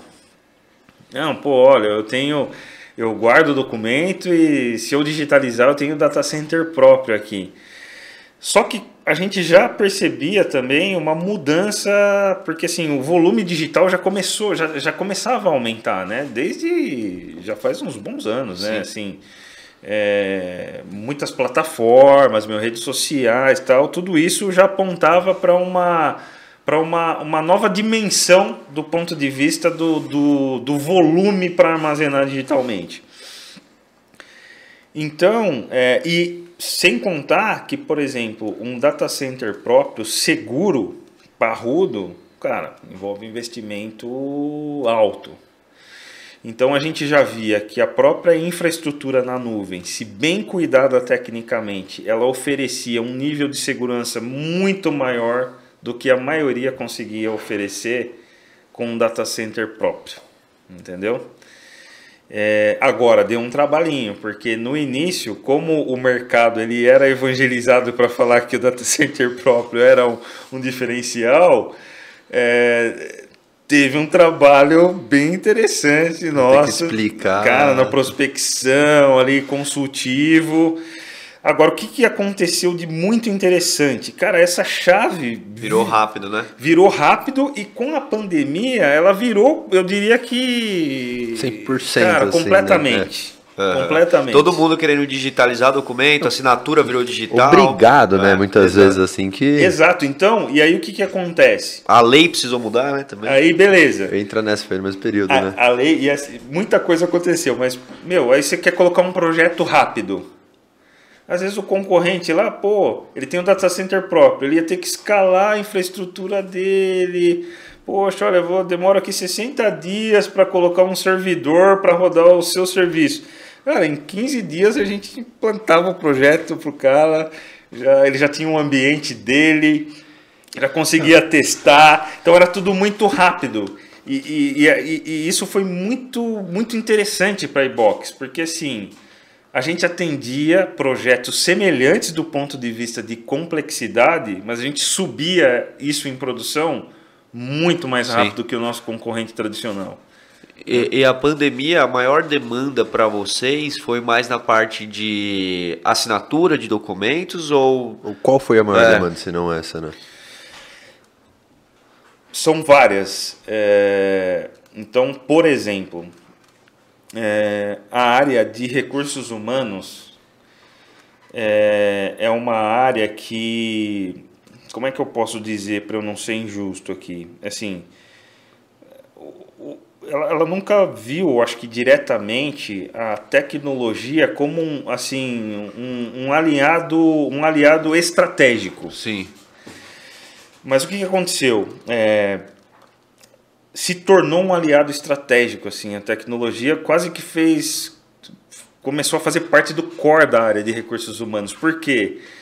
Não, pô, olha, eu tenho, eu guardo o documento e se eu digitalizar eu tenho data center próprio aqui. Só que a gente já percebia também uma mudança, porque assim, o volume digital já começou, já, já começava a aumentar, né? Desde já faz uns bons anos, né? Assim, é, muitas plataformas, meu, redes sociais, tal, tudo isso já apontava para uma para uma, uma nova dimensão do ponto de vista do, do, do volume para armazenar digitalmente. Então, é, e sem contar que, por exemplo, um data center próprio, seguro, parrudo, cara, envolve investimento alto. Então a gente já via que a própria infraestrutura na nuvem, se bem cuidada tecnicamente, ela oferecia um nível de segurança muito maior do que a maioria conseguia oferecer com um data center próprio. Entendeu? É, agora deu um trabalhinho, porque no início, como o mercado ele era evangelizado para falar que o data center próprio era um, um diferencial, é, teve um trabalho bem interessante nosso. explicar. Cara, na prospecção ali, consultivo. Agora, o que, que aconteceu de muito interessante? Cara, essa chave Virou rápido, né? virou rápido e com a pandemia ela virou, eu diria que 100%, cara, assim, completamente. Aham. Completamente. Todo mundo querendo digitalizar documento, assinatura virou digital. Obrigado, né? É, Muitas exato. vezes assim que Exato. Então, e aí o que que acontece? A lei precisou mudar, né? Também. Aí beleza. entra nessa foi no mesmo período, A, né? a lei e assim, muita coisa aconteceu, mas meu, aí você quer colocar um projeto rápido. Às vezes o concorrente lá, pô, ele tem um data center próprio, ele ia ter que escalar a infraestrutura dele. Poxa, olha, eu vou, demoro aqui 60 dias para colocar um servidor para rodar o seu serviço. Cara, em 15 dias a gente implantava o projeto pro cara, já, ele já tinha um ambiente dele, já conseguia testar, então era tudo muito rápido. E, e, e- e- isso foi muito, muito interessante para a iBox, porque assim, a gente atendia projetos semelhantes do ponto de vista de complexidade, mas a gente subia isso em produção muito mais Sim. rápido que o nosso concorrente tradicional. E, e a pandemia, a maior demanda para vocês foi mais na parte de assinatura de documentos ou Ou Qual foi a maior É. demanda, se não essa, né? São várias. É, Então, por exemplo, é, a área de recursos humanos é, é uma área que como é que eu posso dizer para eu não ser injusto aqui? Assim, ela, ela, nunca viu, acho que diretamente, a tecnologia como um, assim, um, um, aliado, um aliado estratégico. Sim. Mas o que, que aconteceu? É, se tornou um aliado estratégico, assim, a tecnologia quase que fez, começou a fazer parte do core da área de recursos humanos. Por quê? Porque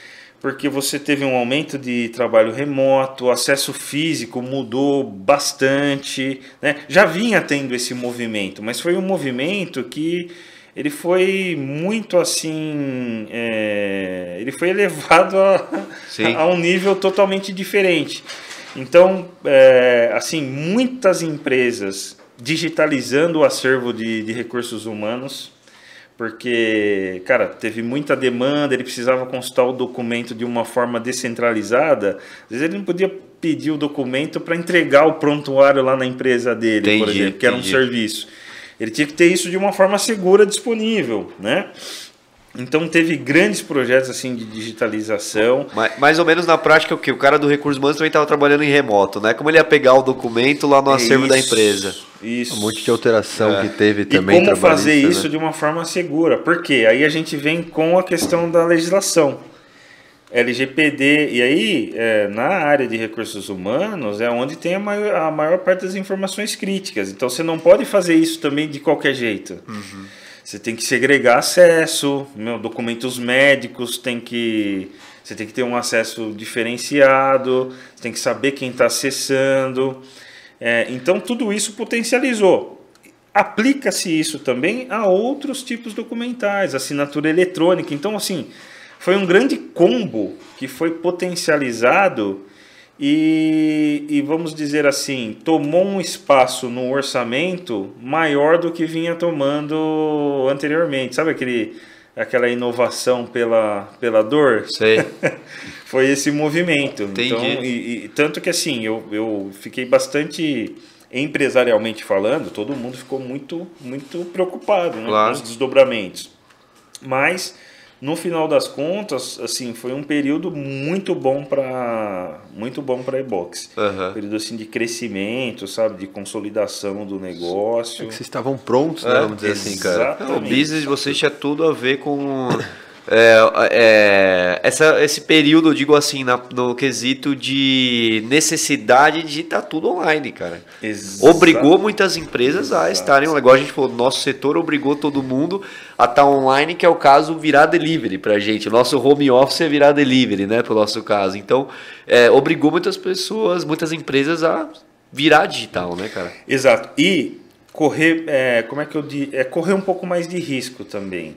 você teve um aumento de trabalho remoto, o acesso físico mudou bastante, né? Já vinha tendo esse movimento, mas foi um movimento que ele foi muito assim, é, ele foi elevado a, a, um nível totalmente diferente. Então, é, assim, muitas empresas digitalizando o acervo de, de recursos humanos, porque, cara, teve muita demanda, ele precisava consultar o documento de uma forma descentralizada, às vezes ele não podia pedir o documento para entregar o prontuário lá na empresa dele, entendi, por exemplo, que era um serviço. Ele tinha que ter isso de uma forma segura disponível, né? Então teve grandes projetos assim de digitalização. Mais, mais ou menos na prática o que o cara do recurso humano também estava trabalhando em remoto, né? Como ele ia pegar o documento lá no acervo isso, da empresa. Isso. Um monte de alteração é. que teve também. E como fazer isso né? de uma forma segura? Porque aí a gente vem com a questão da legislação. LGPD, e aí é, na área de recursos humanos é onde tem a maior, a maior parte das informações críticas. Então você não pode fazer isso também de qualquer jeito. Uhum. Você tem que segregar acesso, meu, documentos médicos tem que. Você tem que ter um acesso diferenciado, você tem que saber quem está acessando. É, então tudo isso potencializou. Aplica-se isso também a outros tipos documentais, assinatura eletrônica. Então, assim, foi um grande combo que foi potencializado e, e, vamos dizer assim, tomou um espaço no orçamento maior do que vinha tomando anteriormente. Sabe aquele, aquela inovação pela, pela dor? Sei. Foi esse movimento. Entendi. Então, e, e, tanto que assim, eu, eu fiquei bastante empresarialmente falando, todo mundo ficou muito, muito preocupado né, claro. com os desdobramentos. Mas no final das contas, assim, foi um período muito bom para muito bom para e-box. Uhum. Período assim de crescimento, sabe, de consolidação do negócio. É que vocês estavam prontos, né, vamos dizer assim, cara. o business de vocês tinha tudo a ver com é, é, essa, esse período, eu digo assim, na, no quesito de necessidade de estar tá tudo online, cara. Exato. Obrigou muitas empresas Exato. a estarem, igual a gente falou, nosso setor obrigou todo mundo a estar tá online, que é o caso virar delivery pra gente. O nosso home office é virar delivery, né, pro nosso caso. Então, é, obrigou muitas pessoas, muitas empresas a virar digital, né, cara? Exato. E correr, é, como é que eu digo? É correr um pouco mais de risco também.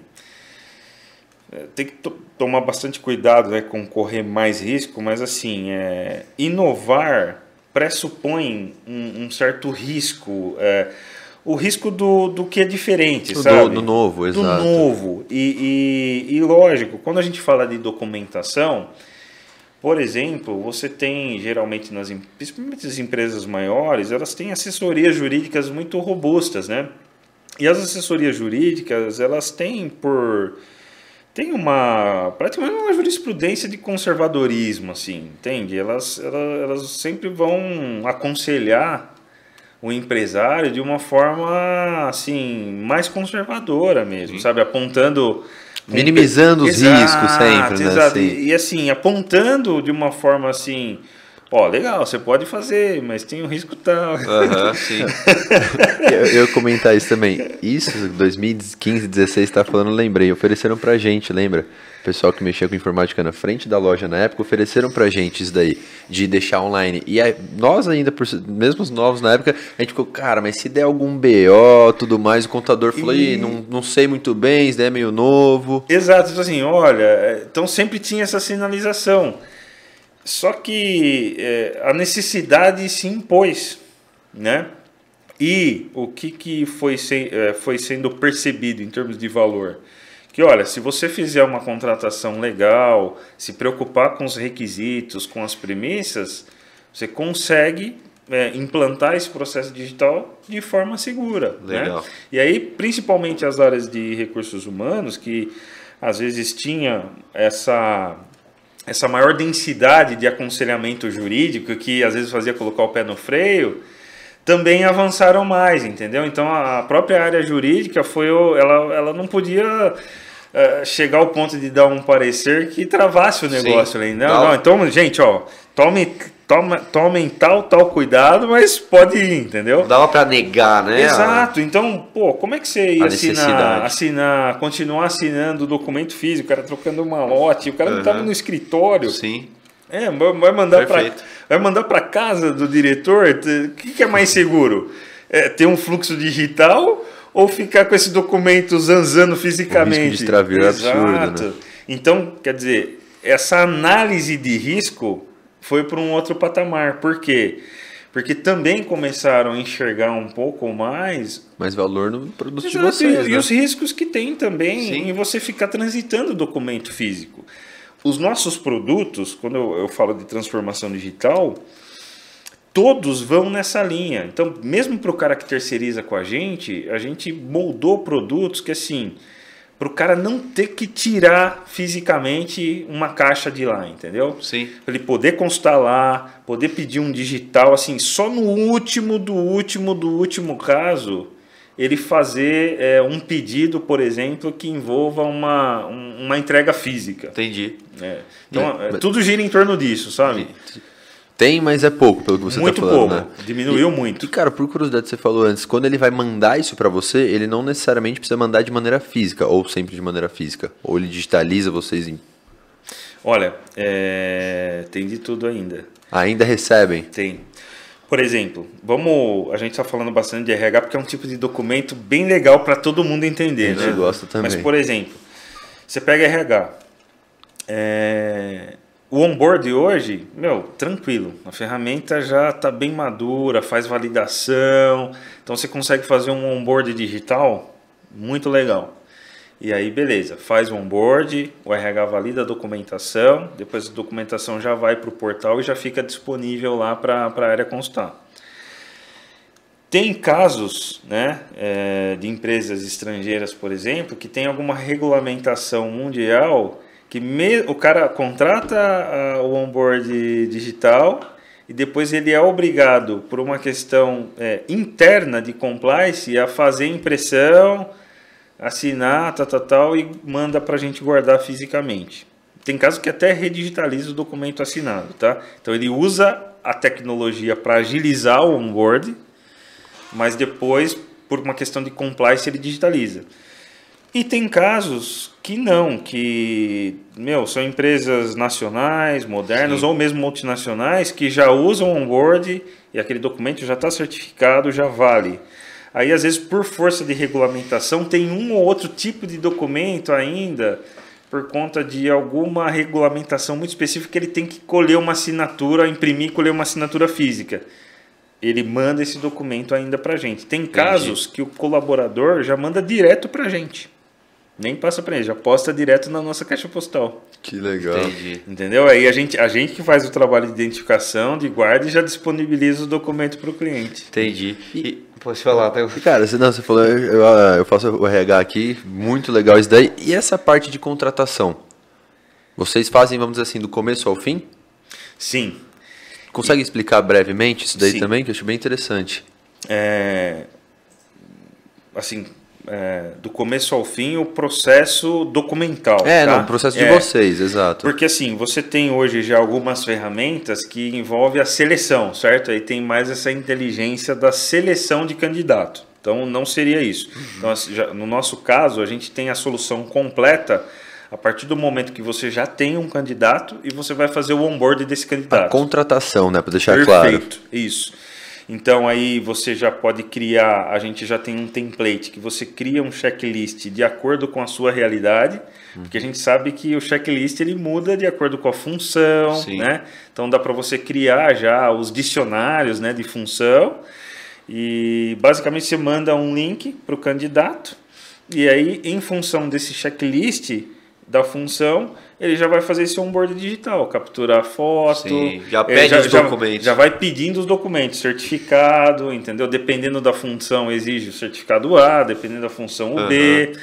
É, tem que tomar bastante cuidado né, com correr mais risco, mas assim, é, inovar pressupõe um, um certo risco. É, o risco do, do que é diferente, do, sabe? Do novo, exato. Do novo. E, e, e, lógico, quando a gente fala de documentação, por exemplo, você tem geralmente nas principalmente as empresas maiores, elas têm assessorias jurídicas muito robustas, né? E as assessorias jurídicas, elas têm por tem uma praticamente uma jurisprudência de conservadorismo, assim, entende? Elas, elas, elas sempre vão aconselhar o empresário de uma forma assim mais conservadora mesmo, uhum. sabe, apontando minimizando os exato, riscos sempre, né? Exato. Assim. E, e assim apontando de uma forma assim Ó, legal, você pode fazer, mas tem um risco tal. Uhum, sim. eu, eu comentar isso também. Isso, 2015, 16, tá falando, lembrei. Ofereceram pra gente, lembra? O pessoal que mexia com informática na frente da loja na época ofereceram pra gente isso daí, de deixar online. E aí, nós ainda, por, mesmo os novos na época, a gente ficou, cara, mas se der algum BO, tudo mais, o contador falou, e... não, não sei muito bem, isso daí é meio novo. Exato, então assim, olha, é, então sempre tinha essa sinalização. Só que é, a necessidade se impôs, né? E o que, que foi, se, é, foi sendo percebido em termos de valor? Que olha, se você fizer uma contratação legal, se preocupar com os requisitos, com as premissas, você consegue é, implantar esse processo digital de forma segura. Né? Legal. Né? E aí, principalmente as áreas de recursos humanos, que às vezes tinha essa essa maior densidade de aconselhamento jurídico, que às vezes fazia colocar o pé no freio, também avançaram mais, entendeu? Então a própria área jurídica foi, ela, ela não podia uh, chegar ao ponto de dar um parecer que travasse o negócio ali. Não, não, então, gente, ó, tome, tome, tomem tal, tal cuidado, mas pode ir, entendeu? Não dava para negar, né? Exato. Então, pô, como é que você ia assinar, assinar, continuar assinando o documento físico, o cara trocando uma lote, o cara uhum. não estava no escritório. Sim. É, vai mandar para vai mandar para casa do diretor. O que, que é mais seguro? É, ter um fluxo digital ou ficar com esse documento zanzando fisicamente? O risco de extravio é absurdo, né? Então, quer dizer, essa análise de risco foi para um outro patamar. Por quê? Porque também começaram a enxergar um pouco mais. Mais valor no produto Exato, de vocês. E, né? os riscos que tem também Sim. em você ficar transitando documento físico. Os nossos produtos, quando eu, eu falo de transformação digital, todos vão nessa linha. Então, mesmo para o cara que terceiriza com a gente, a gente moldou produtos que assim para o cara não ter que tirar fisicamente uma caixa de lá, entendeu? Sim. Pra ele poder constar lá, poder pedir um digital, assim, só no último do último do último caso, ele fazer é, um pedido, por exemplo, que envolva uma, uma entrega física. Entendi. É. Então, é, tudo gira em torno disso, sabe? Tem, mas é pouco, pelo que você falando. Muito pouco, né? diminuiu e, muito. E, cara, por curiosidade, você falou antes, quando ele vai mandar isso para você, ele não necessariamente precisa mandar de maneira física, ou sempre de maneira física. Ou ele digitaliza vocês em. Olha, é... tem de tudo ainda. Ainda recebem? Tem. Por exemplo, vamos. A gente está falando bastante de RH porque é um tipo de documento bem legal para todo mundo entender. A gente né? gosta também. Mas, por exemplo, você pega RH. É o onboard hoje, meu, tranquilo. A ferramenta já está bem madura, faz validação. Então você consegue fazer um onboard digital muito legal. E aí, beleza, faz o onboard, o RH valida a documentação, depois a documentação já vai para o portal e já fica disponível lá para a área constar. Tem casos né, é, de empresas estrangeiras, por exemplo, que tem alguma regulamentação mundial que me, o cara contrata uh, o onboard digital e depois ele é obrigado, por uma questão é, interna de compliance, a fazer impressão, assinar, tal, tal, tal, e manda para a gente guardar fisicamente. Tem casos que até redigitaliza o documento assinado, tá? Então ele usa a tecnologia para agilizar o onboard, mas depois, por uma questão de compliance, ele digitaliza. E tem casos que não, que meu, são empresas nacionais, modernas Sim. ou mesmo multinacionais que já usam onboard e aquele documento já está certificado, já vale. Aí, às vezes, por força de regulamentação, tem um ou outro tipo de documento ainda, por conta de alguma regulamentação muito específica, ele tem que colher uma assinatura, imprimir e colher uma assinatura física. Ele manda esse documento ainda para a gente. Tem Entendi. casos que o colaborador já manda direto para a gente. Nem passa para ele, já posta direto na nossa caixa postal. Que legal. Entendi. Entendeu? Aí a gente, a gente que faz o trabalho de identificação, de guarda e já disponibiliza o documento para o cliente. Entendi. E, pode falar, tá? Cara, você, não, você falou, eu, eu faço o RH aqui, muito legal isso daí. E essa parte de contratação? Vocês fazem, vamos dizer assim, do começo ao fim? Sim. Consegue e... explicar brevemente isso daí Sim. também, que eu acho bem interessante? É... Assim, é, do começo ao fim o processo documental. É, tá? não, o processo de é, vocês, exato. Porque assim, você tem hoje já algumas ferramentas que envolvem a seleção, certo? Aí tem mais essa inteligência da seleção de candidato. Então não seria isso. Uhum. Então, assim, já, no nosso caso, a gente tem a solução completa a partir do momento que você já tem um candidato e você vai fazer o onboard desse candidato. A contratação, né? Para deixar Perfeito, claro. Perfeito, isso. Então aí você já pode criar, a gente já tem um template que você cria um checklist de acordo com a sua realidade, uhum. porque a gente sabe que o checklist ele muda de acordo com a função, Sim. né? Então dá para você criar já os dicionários, né, de função. E basicamente você manda um link para o candidato e aí em função desse checklist da função, ele já vai fazer esse onboard digital, capturar foto. Sim, já pede já, os documentos. Já, já, vai pedindo os documentos, certificado, entendeu? Dependendo da função, exige o certificado A, dependendo da função o uhum. B.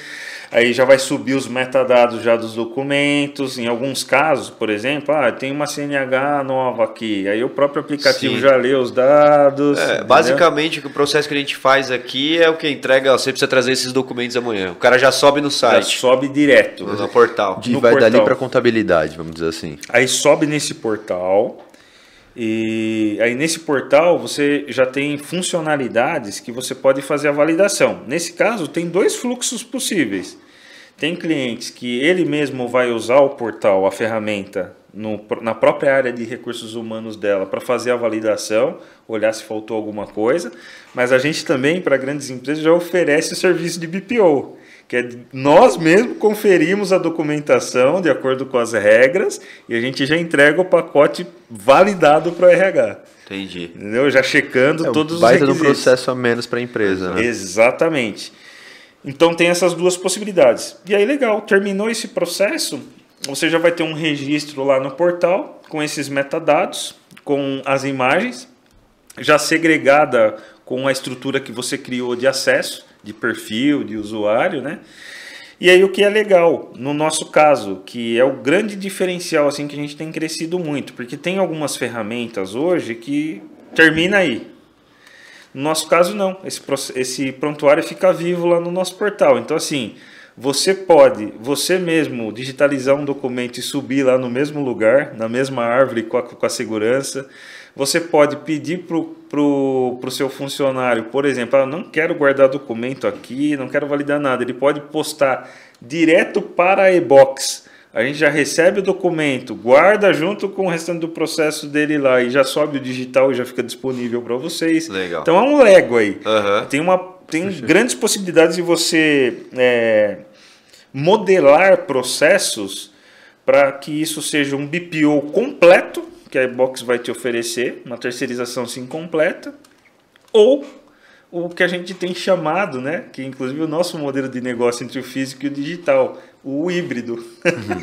Aí já vai subir os metadados já dos documentos. Em alguns casos, por exemplo, ah, tem uma CNH nova aqui. Aí o próprio aplicativo Sim. já lê os dados. É, basicamente, o processo que a gente faz aqui é o que entrega. Você precisa trazer esses documentos amanhã. O cara já sobe no já site, sobe direto. no, portal. De No vai dali portal. para contabilidade, vamos dizer assim. Aí sobe nesse portal. E aí nesse portal você já tem funcionalidades que você pode fazer a validação. Nesse caso, tem dois fluxos possíveis. Tem clientes que ele mesmo vai usar o portal, a ferramenta, no, na própria área de recursos humanos dela para fazer a validação, olhar se faltou alguma coisa. Mas a gente também, para grandes empresas, já oferece o serviço de BPO, que é nós mesmos conferimos a documentação de acordo com as regras e a gente já entrega o pacote validado para o RH. Entendi. Entendeu? Já checando É todos os baita de um requisitos. processo a menos para a empresa, né? Exatamente. Então tem essas duas possibilidades. E aí, legal, terminou esse processo, você já vai ter um registro lá no portal com esses metadados, com as imagens, já segregada com a estrutura que você criou de acesso, de perfil, de usuário, né? E aí o que é legal, no nosso caso, que é o grande diferencial assim que a gente tem crescido muito, porque tem algumas ferramentas hoje que termina aí. No nosso caso, não. Esse, esse prontuário fica vivo lá no nosso portal. Então, assim, você pode, você mesmo, digitalizar um documento e subir lá no mesmo lugar, na mesma árvore com a, com a segurança. Você pode pedir para o pro, pro seu funcionário, por exemplo, ah, não quero guardar documento aqui, não quero validar nada. Ele pode postar direto para a e-box. A gente já recebe o documento, guarda junto com o restante do processo dele lá e já sobe o digital e já fica disponível para vocês. Legal. Então é um Lego aí. Aham. Tem, uma, tem grandes possibilidades de você é, modelar processos para que isso seja um BPO completo, que a iBox vai te oferecer, uma terceirização assim completa, ou o que a gente tem chamado, né, que inclusive o nosso modelo de negócio entre o físico e o digital, o híbrido.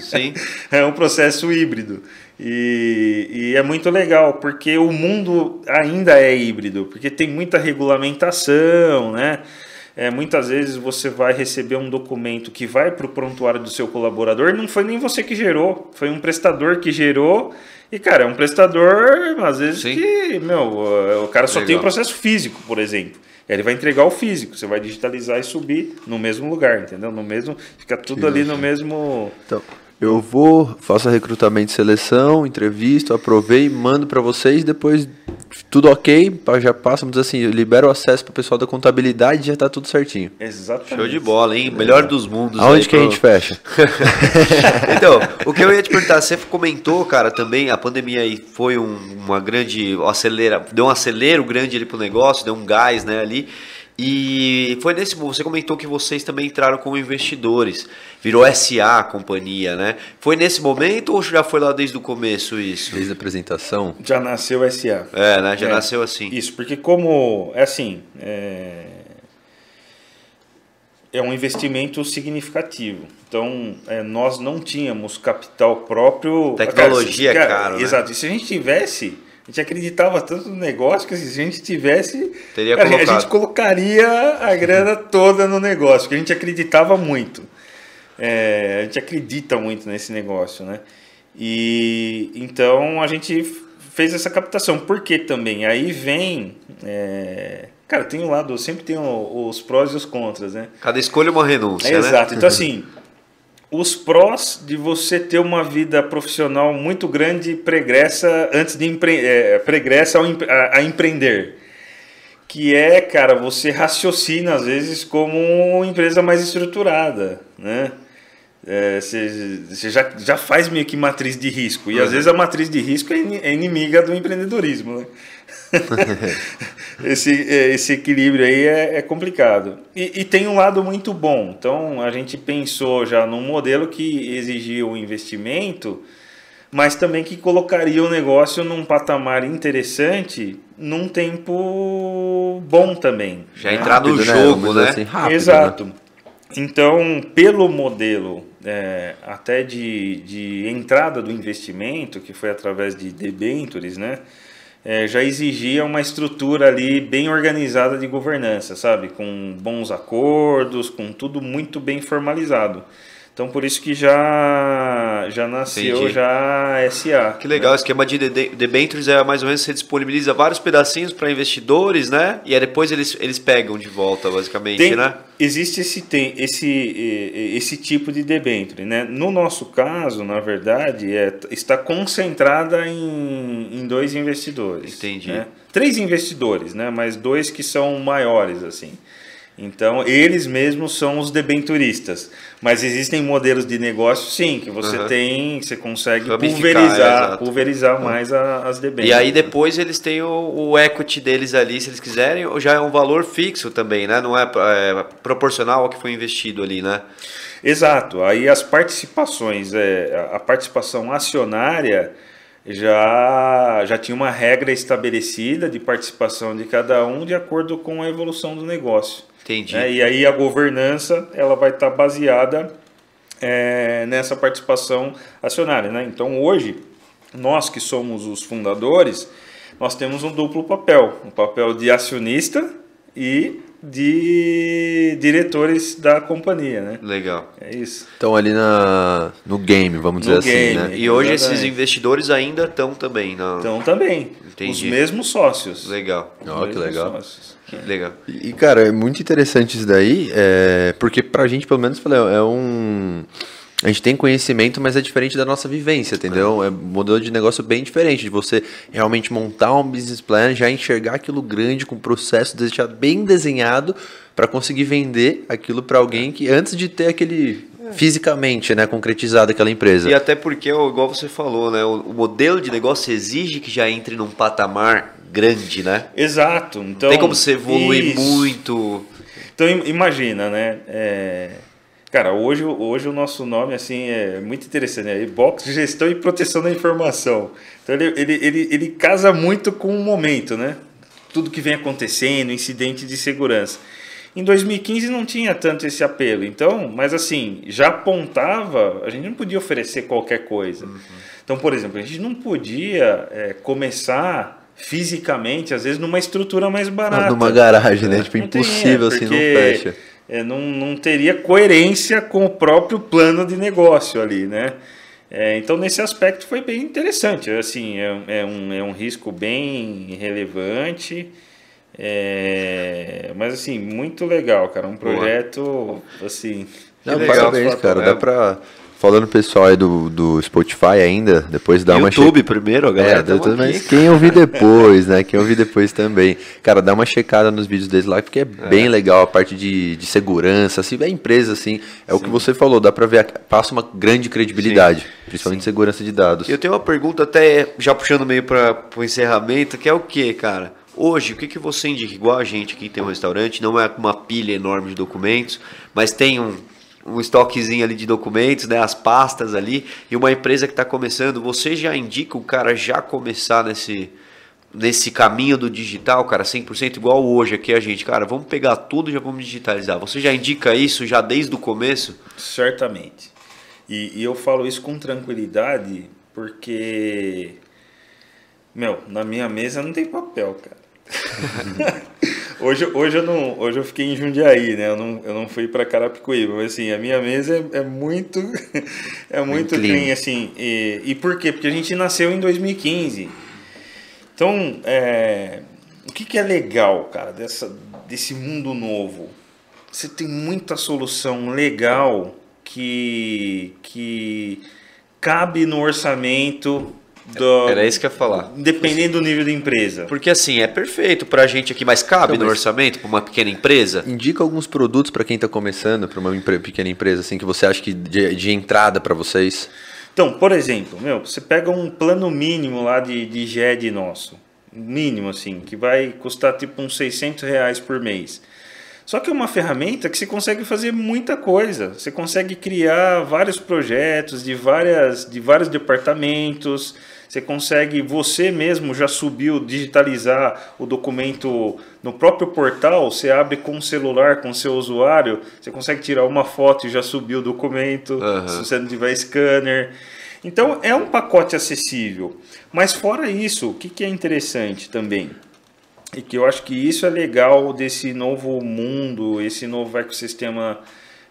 Sim. é um processo híbrido. E, e é muito legal, porque o mundo ainda é híbrido, porque tem muita regulamentação, né? É, muitas vezes você vai receber um documento que vai para o prontuário do seu colaborador, não foi nem você que gerou, foi um prestador que gerou. E, cara, é um prestador, às vezes, Sim. que, meu, o cara só tem Legal. o processo físico, por exemplo. Ele vai entregar o físico, você vai digitalizar e subir no mesmo lugar, entendeu? No mesmo, fica tudo ali no mesmo. Então, eu vou, faço recrutamento e seleção, entrevisto, aprovei, mando para vocês, depois tudo ok, já passa, vamos dizer assim, eu libero o acesso para o pessoal da contabilidade e já tá tudo certinho. Exatamente. Show de bola, hein? Melhor dos mundos. Aonde aí que a pro- gente fecha? então, o que eu ia te perguntar, você comentou, cara, também a pandemia aí foi um- uma grande acelera, deu um acelero grande ali pro negócio, deu um gás, né, ali. E foi nesse você comentou que vocês também entraram como investidores, virou SA a companhia, né? Foi nesse momento ou já foi lá desde o começo isso? Desde a apresentação. Já nasceu SA. É, né? Já É. nasceu assim. Isso, porque como é assim, é, é um investimento significativo. Então, é, nós não tínhamos capital próprio. Tecnologia é Cara, caro, né? Exato. E se a gente tivesse, a gente acreditava tanto no negócio que se a gente tivesse, Teria a colocado. gente colocaria a grana toda no negócio, porque a gente acreditava muito. É, a gente acredita muito nesse negócio, né? E então a gente fez essa captação. Por que também? Aí vem. é, cara, tem um lado, sempre tem os prós e os contras, né? Cada escolha é uma renúncia, É, né? exato. Então, assim, os prós de você ter uma vida profissional muito grande pregressa antes de empre é, pregressa empre- a, empreender. Que é, cara, você raciocina às vezes como uma empresa mais estruturada, né? É, Você você já, já faz meio que matriz de risco. E às vezes a matriz de risco é ini- é inimiga do empreendedorismo, né? esse, é, esse equilíbrio aí é, é complicado. E, e tem um lado muito bom. Então a gente pensou já num modelo que exigia o investimento, mas também que colocaria o negócio num patamar interessante num tempo bom também. Já né? entrar no Rápido, jogo, né? dizer assim, rápido, né? Exato. Então, pelo modelo é, até de, de entrada do investimento, que foi através de debentures, né? É, já exigia uma estrutura ali bem organizada de governança, sabe? Com bons acordos, com tudo muito bem formalizado. Então por isso que já já nasceu Entendi. já SA. Que legal, o esquema de de- debentures é mais ou menos você disponibiliza vários pedacinhos para investidores, né? E aí depois eles, eles pegam de volta, basicamente, Tem, né? Existe esse, tem, esse, esse tipo de debênture. Né? No nosso caso, na verdade, é, está concentrada em, em dois investidores. Entendi. né? Três investidores, né? mas dois que são maiores. assim. Então, eles mesmos são os debenturistas. Mas existem modelos de negócio, sim, que você Aham. tem, você consegue pulverizar, exato. pulverizar mais a- as debêntures. E aí depois eles têm o, o equity deles ali, se eles quiserem, ou já é um valor fixo também, né? Não é, é, proporcional ao que foi investido ali, né? Exato. Aí as participações, é, a participação acionária já, já tinha uma regra estabelecida de participação de cada um de acordo com a evolução do negócio. Entendi. né? E aí a governança ela vai estar baseada é, nessa participação acionária. Né? Então hoje, nós que somos os fundadores, nós temos um duplo papel. Um papel de acionista e de diretores da companhia. Né? Legal. É isso. Então ali na, no game, vamos No dizer game. assim, né? E hoje Exatamente. esses investidores ainda estão também. Na... Então também, Entendi. os mesmos sócios. Legal. Os Ó, que mesmos legal. sócios. Legal. E, cara, é muito interessante isso daí, é, porque pra gente, pelo menos, falei, é um. A gente tem conhecimento, mas é diferente da nossa vivência, entendeu? É um modelo de negócio bem diferente, de você realmente montar um business plan, já enxergar aquilo grande, com processo deixado bem desenhado, para conseguir vender aquilo para alguém que, antes de ter aquele. fisicamente, né, concretizado aquela empresa. E até porque, igual você falou, né? O, o modelo de negócio exige que já entre num patamar grande, né? Exato. Então, Tem como você evoluir isso. muito. Então im- imagina, né? É, Cara, hoje, hoje o nosso nome assim é muito interessante, é Box de Gestão e Proteção da Informação. Então ele, ele, ele, ele casa muito com o momento, né? Tudo que vem acontecendo, incidente de segurança. Em 2015 não tinha tanto esse apelo, então, mas assim, já apontava, a gente não podia oferecer qualquer coisa. Então, por exemplo, a gente não podia é, começar fisicamente, às vezes, numa estrutura mais barata. Numa garagem, né? Tipo, Não impossível é, assim, não fecha. é, não, não teria coerência com o próprio plano de negócio ali, né? É, então, nesse aspecto foi bem interessante. Assim, é, é um, é um risco bem relevante, é, mas assim, muito legal, cara. Um projeto, assim... Não, legal, parabéns, cara. Dá pra. Falando pessoal aí do, do Spotify ainda, depois dá uma YouTube primeiro, É, galera. tudo, tamo mas quem ouvir depois, né? Quem ouvir depois também. Cara, dá uma checada nos vídeos deles lá, porque é, bem legal a parte de, de segurança, assim, é empresa, assim, é o que você falou, dá pra ver, a- passa uma grande credibilidade, principalmente segurança de dados. Eu tenho uma pergunta até já puxando meio para o encerramento, que é o que, cara? Hoje, o que, que você indica? Igual a gente aqui tem um restaurante, não é uma pilha enorme de documentos, mas tem um, um estoquezinho ali de documentos, né, as pastas ali, e uma empresa que está começando, você já indica o cara já começar nesse, nesse caminho do digital, cara, 100% igual hoje aqui a gente, cara, vamos pegar tudo e já vamos digitalizar. Você já indica isso já desde o começo? Certamente. E, e eu falo isso com tranquilidade porque, meu, na minha mesa não tem papel, cara. hoje, hoje, eu não, hoje eu fiquei em Jundiaí, né? Eu não, eu não fui para Carapicuíba, mas assim, a minha mesa é, é muito, é muito clean. assim. E, e por quê? Porque a gente nasceu em 2015. Então, é, o que, que é legal, cara, dessa, desse mundo novo? Você tem muita solução legal que, que cabe no orçamento do, Era isso que eu ia falar. dependendo do nível da empresa. Porque assim, é perfeito pra gente aqui, mas cabe Então, no mas- orçamento pra uma pequena empresa? Indica alguns produtos para quem tá começando, para uma empre- pequena empresa, assim, que você acha que de, de entrada para vocês. Então, por exemplo, meu, você pega um plano mínimo lá de, de GED nosso, mínimo assim, que vai custar tipo uns 600 reais por mês. Só que é uma ferramenta que você consegue fazer muita coisa. Você consegue criar vários projetos de, várias, de vários departamentos. Você consegue, você mesmo já subiu, digitalizar o documento no próprio portal. Você abre com o celular, com o seu usuário. Você consegue tirar uma foto e já subir o documento, Aham. se você não tiver scanner. Então é um pacote acessível. Mas fora isso, o que, que é interessante também? E que eu acho que isso é legal desse novo mundo, esse novo ecossistema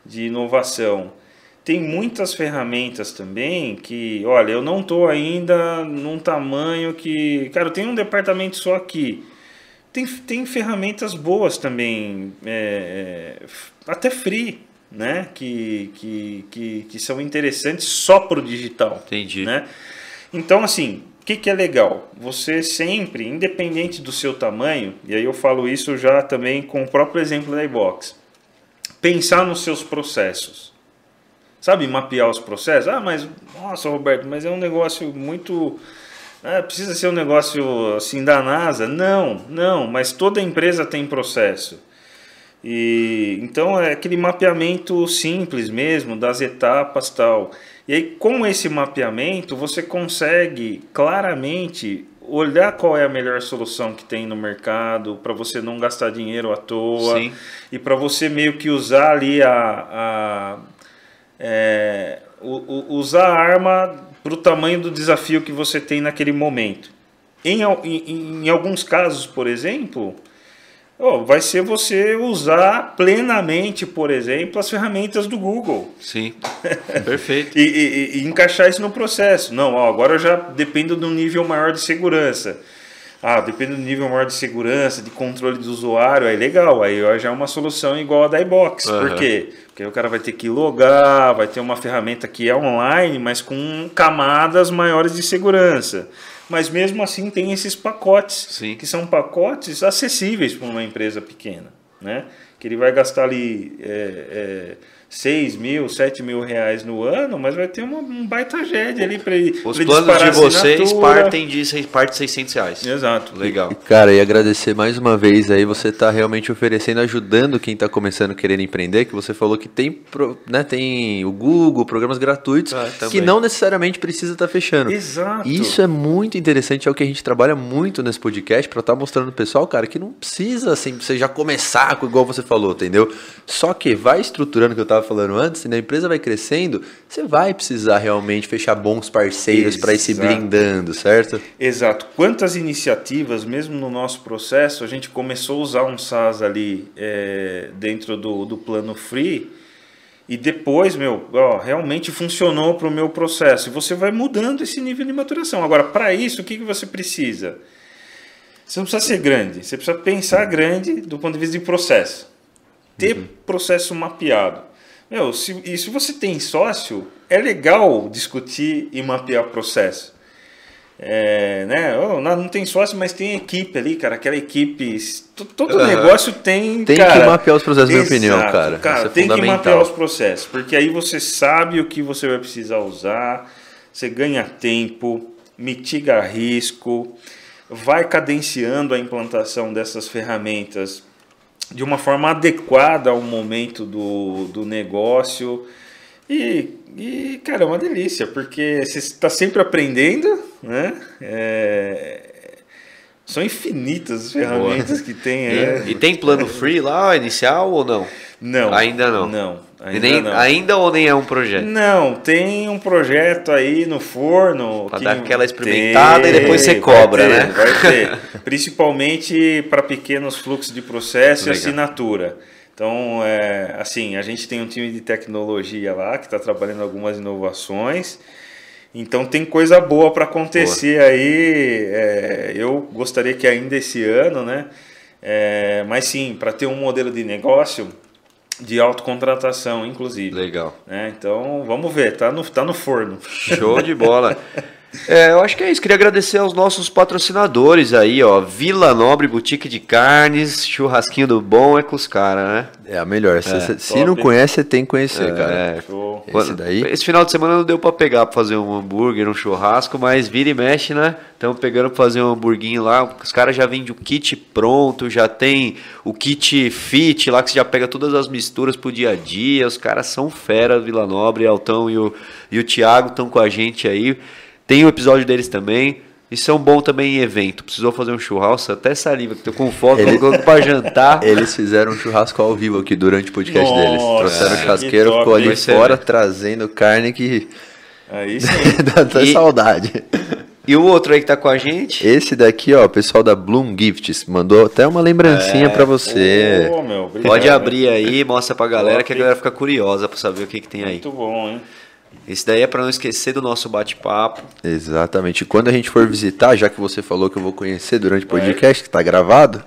de inovação. Tem muitas ferramentas também que, olha, eu não estou ainda num tamanho que. Cara, eu tenho um departamento só aqui. Tem, tem ferramentas boas também, é, é, até free, né? Que, que, que, que são interessantes só para o digital. Entendi. Né? Então, assim, o que, que é legal? Você sempre, independente do seu tamanho, e aí eu falo isso já também com o próprio exemplo da iBox, pensar nos seus processos. Sabe, mapear os processos? Ah, mas, nossa, Roberto, mas é um negócio muito. Ah, precisa ser um negócio assim da NASA? Não, não, mas toda empresa tem processo. E então é aquele mapeamento simples mesmo das etapas tal. E aí com esse mapeamento você consegue claramente olhar qual é a melhor solução que tem no mercado para você não gastar dinheiro à toa Sim. e para você meio que usar ali a, a é, usar a arma para o tamanho do desafio que você tem naquele momento. Em, em, em alguns casos, por exemplo, oh, vai ser você usar plenamente, por exemplo, as ferramentas do Google. Sim, perfeito. e, e, e, encaixar isso no processo. Não, ó, agora eu já dependo de um nível maior de segurança. Ah, depende do nível maior de segurança, de controle do usuário, aí legal, aí já é uma solução igual a da iBox. Uhum. Por quê? Porque aí o cara vai ter que logar, vai ter uma ferramenta que é online, mas com camadas maiores de segurança. Mas mesmo assim tem esses pacotes, Sim. que são pacotes acessíveis para uma empresa pequena. Né? Que ele vai gastar ali é, é, 6 mil, 7 mil reais no ano, mas vai ter uma, um baita GED ali para ele. Os ele planos de vocês partem de, parte de 600 reais. Exato. Legal. E, cara, e agradecer mais uma vez aí, você está realmente oferecendo, ajudando quem está começando querendo empreender, que você falou que tem, né, tem o Google, programas gratuitos, Ah, que não necessariamente precisa estar fechando. Exato. Isso é muito interessante, é o que a gente trabalha muito nesse podcast para estar mostrando pro pessoal, cara, que não precisa assim, você já começar com igual você falou, entendeu? Só que vai estruturando o que eu estava falando antes, e a empresa vai crescendo, você vai precisar realmente fechar bons parceiros para ir se blindando, certo? Exato. Quantas iniciativas, mesmo no nosso processo, a gente começou a usar um SaaS ali é, dentro do, do plano free e depois, meu, ó, realmente funcionou para o meu processo. E você vai mudando esse nível de maturação. Agora, para isso, o que, que você precisa? Você não precisa ser grande, você precisa pensar grande do ponto de vista de processo. Ter processo mapeado. Meu, se, e se você tem sócio, é legal discutir e mapear processo. É, né? Oh, não, tem sócio, mas tem equipe ali, cara. Aquela equipe. to- Todo Aham. negócio tem. Tem cara, que mapear os processos, na minha opinião, cara. Isso é tem que mapear os processos, porque aí você sabe o que você vai precisar usar, você ganha tempo, mitiga risco, vai cadenciando a implantação dessas ferramentas de uma forma adequada ao momento do, do negócio. E, e, cara, é uma delícia, porque você está sempre aprendendo, né? É, são infinitas as ferramentas que tem aí. E, e tem plano free lá, inicial ou não? Não. Ainda não. Não. Ainda nem, não. Ainda ou nem é um projeto? Não, tem um projeto aí no forno. Que dar aquela experimentada e depois você vai cobra, ter, né? Vai ter. Principalmente para pequenos fluxos de processo Legal. e assinatura. Então, é, assim, a gente tem um time de tecnologia lá que está trabalhando algumas inovações. Então tem coisa boa para acontecer aí. é, eu gostaria que ainda esse ano, né? É, mas sim, para ter um modelo de negócio de autocontratação, inclusive. Legal. né? Então vamos ver, tá no, tá no forno. Show de bola. É, eu acho que é isso. Queria agradecer aos nossos patrocinadores aí, ó. Vila Nobre Boutique de Carnes, churrasquinho do bom é com os caras, né? É a melhor. Se, se- se não conhece, você tem que conhecer, cara. É. Show. Esse daí? Esse final de semana não deu pra pegar pra fazer um hambúrguer, um churrasco, mas vira e mexe, né? Estamos pegando pra fazer um hamburguinho lá. Os caras já vendem o kit pronto, já tem o kit fit lá que você já pega todas as misturas pro dia a dia. Os caras são fera, Vila Nobre, Altão e o, e o Thiago estão com a gente aí. Tem o episódio deles também. E são bom também em evento. Precisou fazer um churrasco, até saliva, que tô com fome, Ele- colocando pra jantar. Eles fizeram um churrasco ao vivo aqui durante o podcast deles. Nossa, Trouxeram o que churrasqueiro, top, ficou ali fora trazendo carne que Aí sim. Dá até E- saudade. E o outro aí que tá com a gente? Esse daqui, ó, o pessoal da Bloom Gifts mandou até uma lembrancinha pra você. Ô, meu, obrigado, Pode abrir aí, mostra pra galera Top. que a galera fica curiosa pra saber o que, que tem aí. Muito bom, hein? Esse daí é pra não esquecer do nosso bate-papo. Exatamente. E quando a gente for visitar, já que você falou que eu vou conhecer durante o podcast, que tá gravado,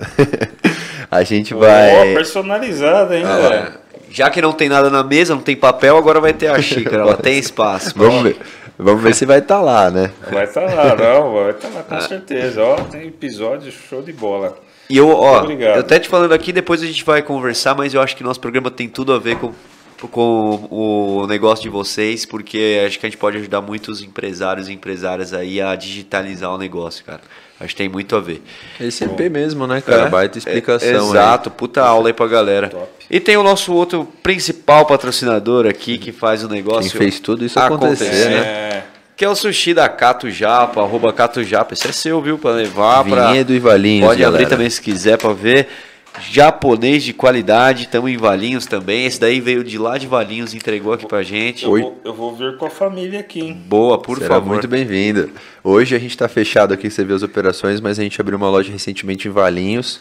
a gente vai. personalizado, hein, velho? Já que não tem nada na mesa, não tem papel, agora vai ter a xícara, ela tem espaço. Vamos ver. Vamos ver se vai estar lá, né? Vai estar lá, não, vai estar lá com certeza. Ó, tem episódio show de bola. E eu, ó, Obrigado. eu até te falando aqui, depois a gente vai conversar, mas eu acho que nosso programa tem tudo a ver com, com o negócio de vocês, porque acho que a gente pode ajudar muitos empresários e empresárias aí a digitalizar o negócio, cara. Acho que tem muito a ver. Esse EP mesmo, né, cara? É, Baita explicação. é, aí. Exato, puta aula aí pra galera. Top. E tem o nosso outro principal patrocinador aqui que faz o negócio. Quem fez tudo isso acontecer, né? É, Que é o sushi da Cato Japa, arroba Cato Japa. Esse é seu, viu? Pra levar pra. Vinhedo e Valinhos, Pode abrir galera. também se quiser pra ver. Japonês de qualidade, estamos em Valinhos também. Esse daí veio de lá de Valinhos, entregou aqui pra gente. eu, Oi. vou, eu vou vir com a família aqui, hein? Boa, por Será favor. muito bem-vindo. Hoje a gente está fechado aqui, você vê as operações, mas a gente abriu uma loja recentemente em Valinhos,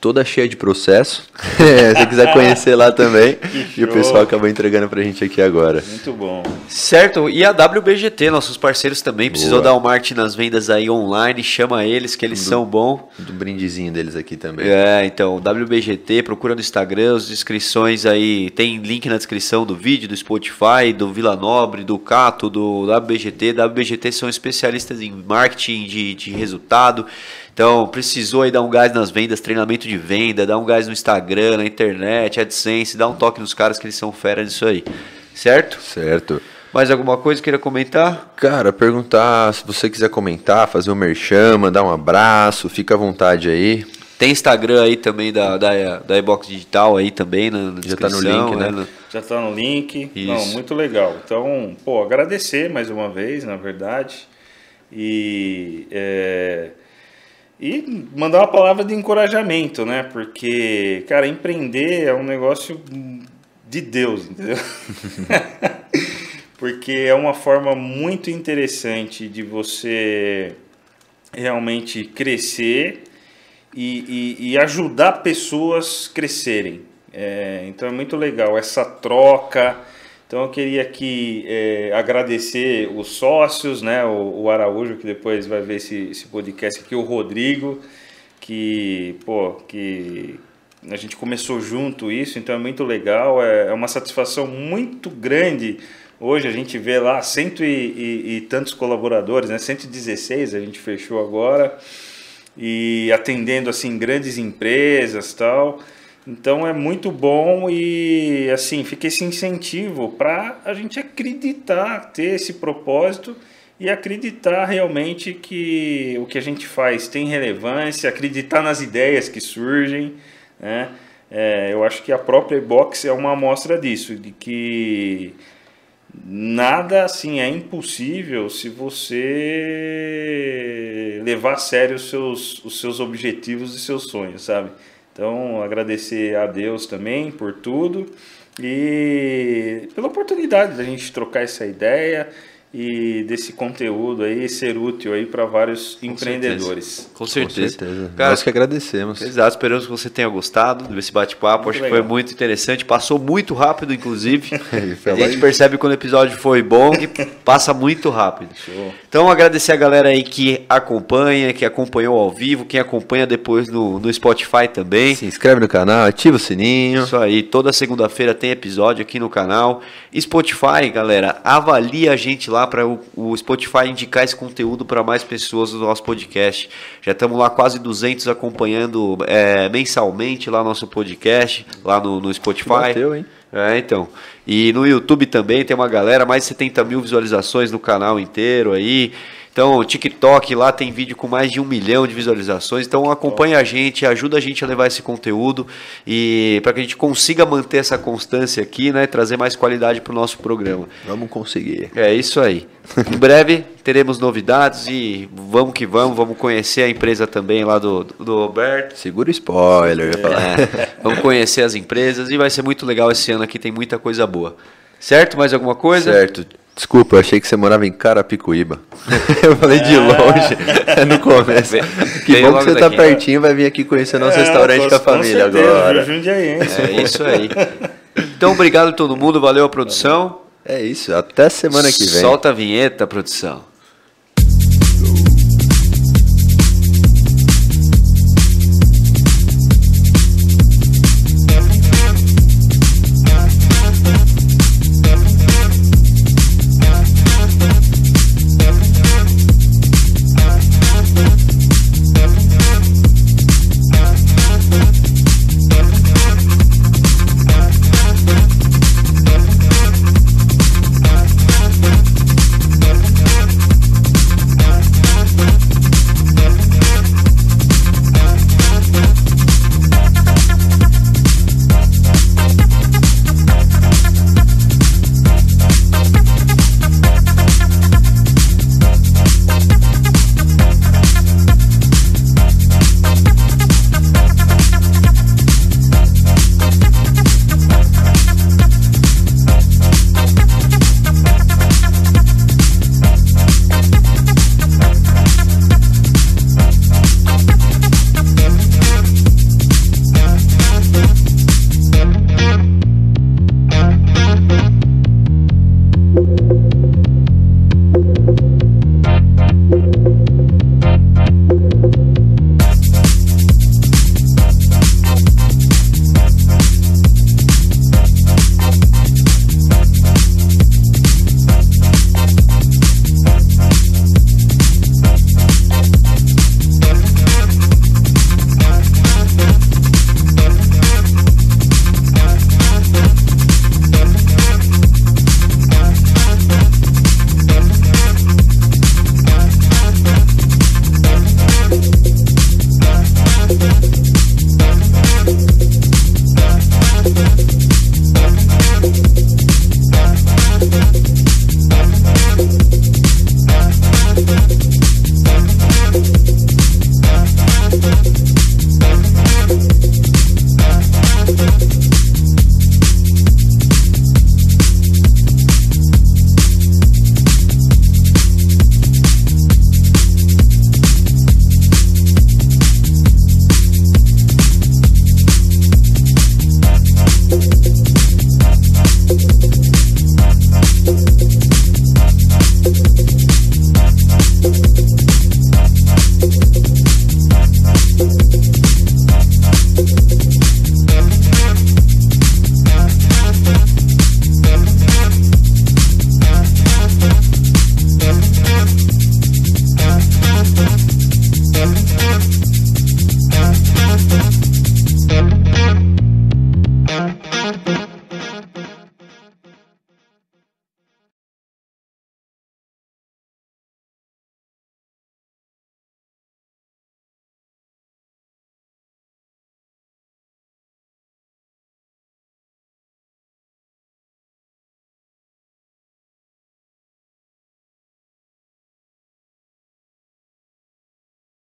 toda cheia de processo. Se você quiser conhecer lá também. E o pessoal acabou entregando pra gente aqui agora. Muito bom. Certo, e a WBGT, nossos parceiros também. Precisou Boa. dar o marketing nas vendas aí online, chama eles que eles são bons. Do brindezinho deles aqui também. É, então, WBGT, procura no Instagram, as inscrições aí, tem link na descrição do vídeo, do Spotify, do Vila Nobre, do Cato, do WBGT. WBGT são especialistas em marketing de, de resultado. Então, precisou aí dar um gás nas vendas, treinamento de venda, dar um gás no Instagram, na internet, AdSense, dá um toque nos caras que eles são fera nisso aí. Certo? Certo. Mais alguma coisa que queira comentar? Cara, perguntar se você quiser comentar, fazer um merchan, mandar um abraço, fica à vontade aí. Tem Instagram aí também da, da, da Ebox Digital aí também na, na Já tá no link, né? No- Já tá no link. Isso. Não, muito legal. Então, pô, agradecer mais uma vez, na verdade. E, é, e mandar uma palavra de encorajamento, né? Porque, cara, empreender é um negócio de Deus, entendeu? Porque é uma forma muito interessante de você realmente crescer e, e- e ajudar pessoas crescerem. É, então é muito legal essa troca. Então eu queria aqui é, agradecer os sócios, né? O, o Araújo, que depois vai ver esse, esse podcast aqui, o Rodrigo, que, pô, que a gente começou junto isso, então é muito legal, é, é uma satisfação muito grande. Hoje a gente vê lá cento e, e- e tantos colaboradores, né? 116 a gente fechou agora e atendendo assim grandes empresas tal. Então é muito bom e assim fica esse incentivo para a gente acreditar, ter esse propósito e acreditar realmente que o que a gente faz tem relevância, acreditar nas ideias que surgem, né? É, eu acho que a própria box é uma amostra disso, de que nada assim é impossível se você levar a sério os seus, os seus objetivos e seus sonhos, sabe? Então, agradecer a Deus também por tudo e pela oportunidade da gente trocar essa ideia e desse conteúdo aí ser útil aí para vários empreendedores. Com Com certeza. certeza. Cara, Nós que agradecemos. Exato, esperamos que você tenha gostado desse bate-papo. Acho que legal. foi muito interessante. Passou muito rápido, inclusive. A gente percebe quando o episódio foi bom que passa muito rápido. Show. Então, agradecer a galera aí que acompanha, que acompanhou ao vivo, quem acompanha depois no, no Spotify também. Se inscreve no canal, ativa o sininho. Isso aí, toda segunda-feira tem episódio aqui no canal. Spotify, galera, avalia a gente lá para o, o Spotify indicar esse conteúdo para mais pessoas do nosso podcast. Já estamos lá quase 200 acompanhando é, mensalmente lá nosso podcast, lá no, no Spotify. Bateu, hein? É, então. E no YouTube também tem uma galera, mais de 70 mil visualizações no canal inteiro aí. Então, o TikTok lá tem vídeo com mais de um milhão de visualizações. Então, acompanha a gente, ajuda a gente a levar esse conteúdo e para que a gente consiga manter essa constância aqui, né? Trazer mais qualidade para o nosso programa. Vamos conseguir. É isso aí. Em breve teremos novidades e vamos que vamos. Vamos conhecer a empresa também lá do, do Roberto. Segura o spoiler. eu ia falar. É, vamos conhecer as empresas e vai ser muito legal esse ano aqui, tem muita coisa boa. Certo? Mais alguma coisa? Certo. Desculpa, eu achei que você morava em Carapicuíba. eu falei de longe, é no começo. Que Veio bom que você tá daqui. pertinho, vai vir aqui conhecer nosso restaurante É, com a família certeza, agora. Jundiaense. É isso aí. Então, obrigado a todo mundo, valeu a produção. É isso, até semana que vem. Solta a vinheta, produção.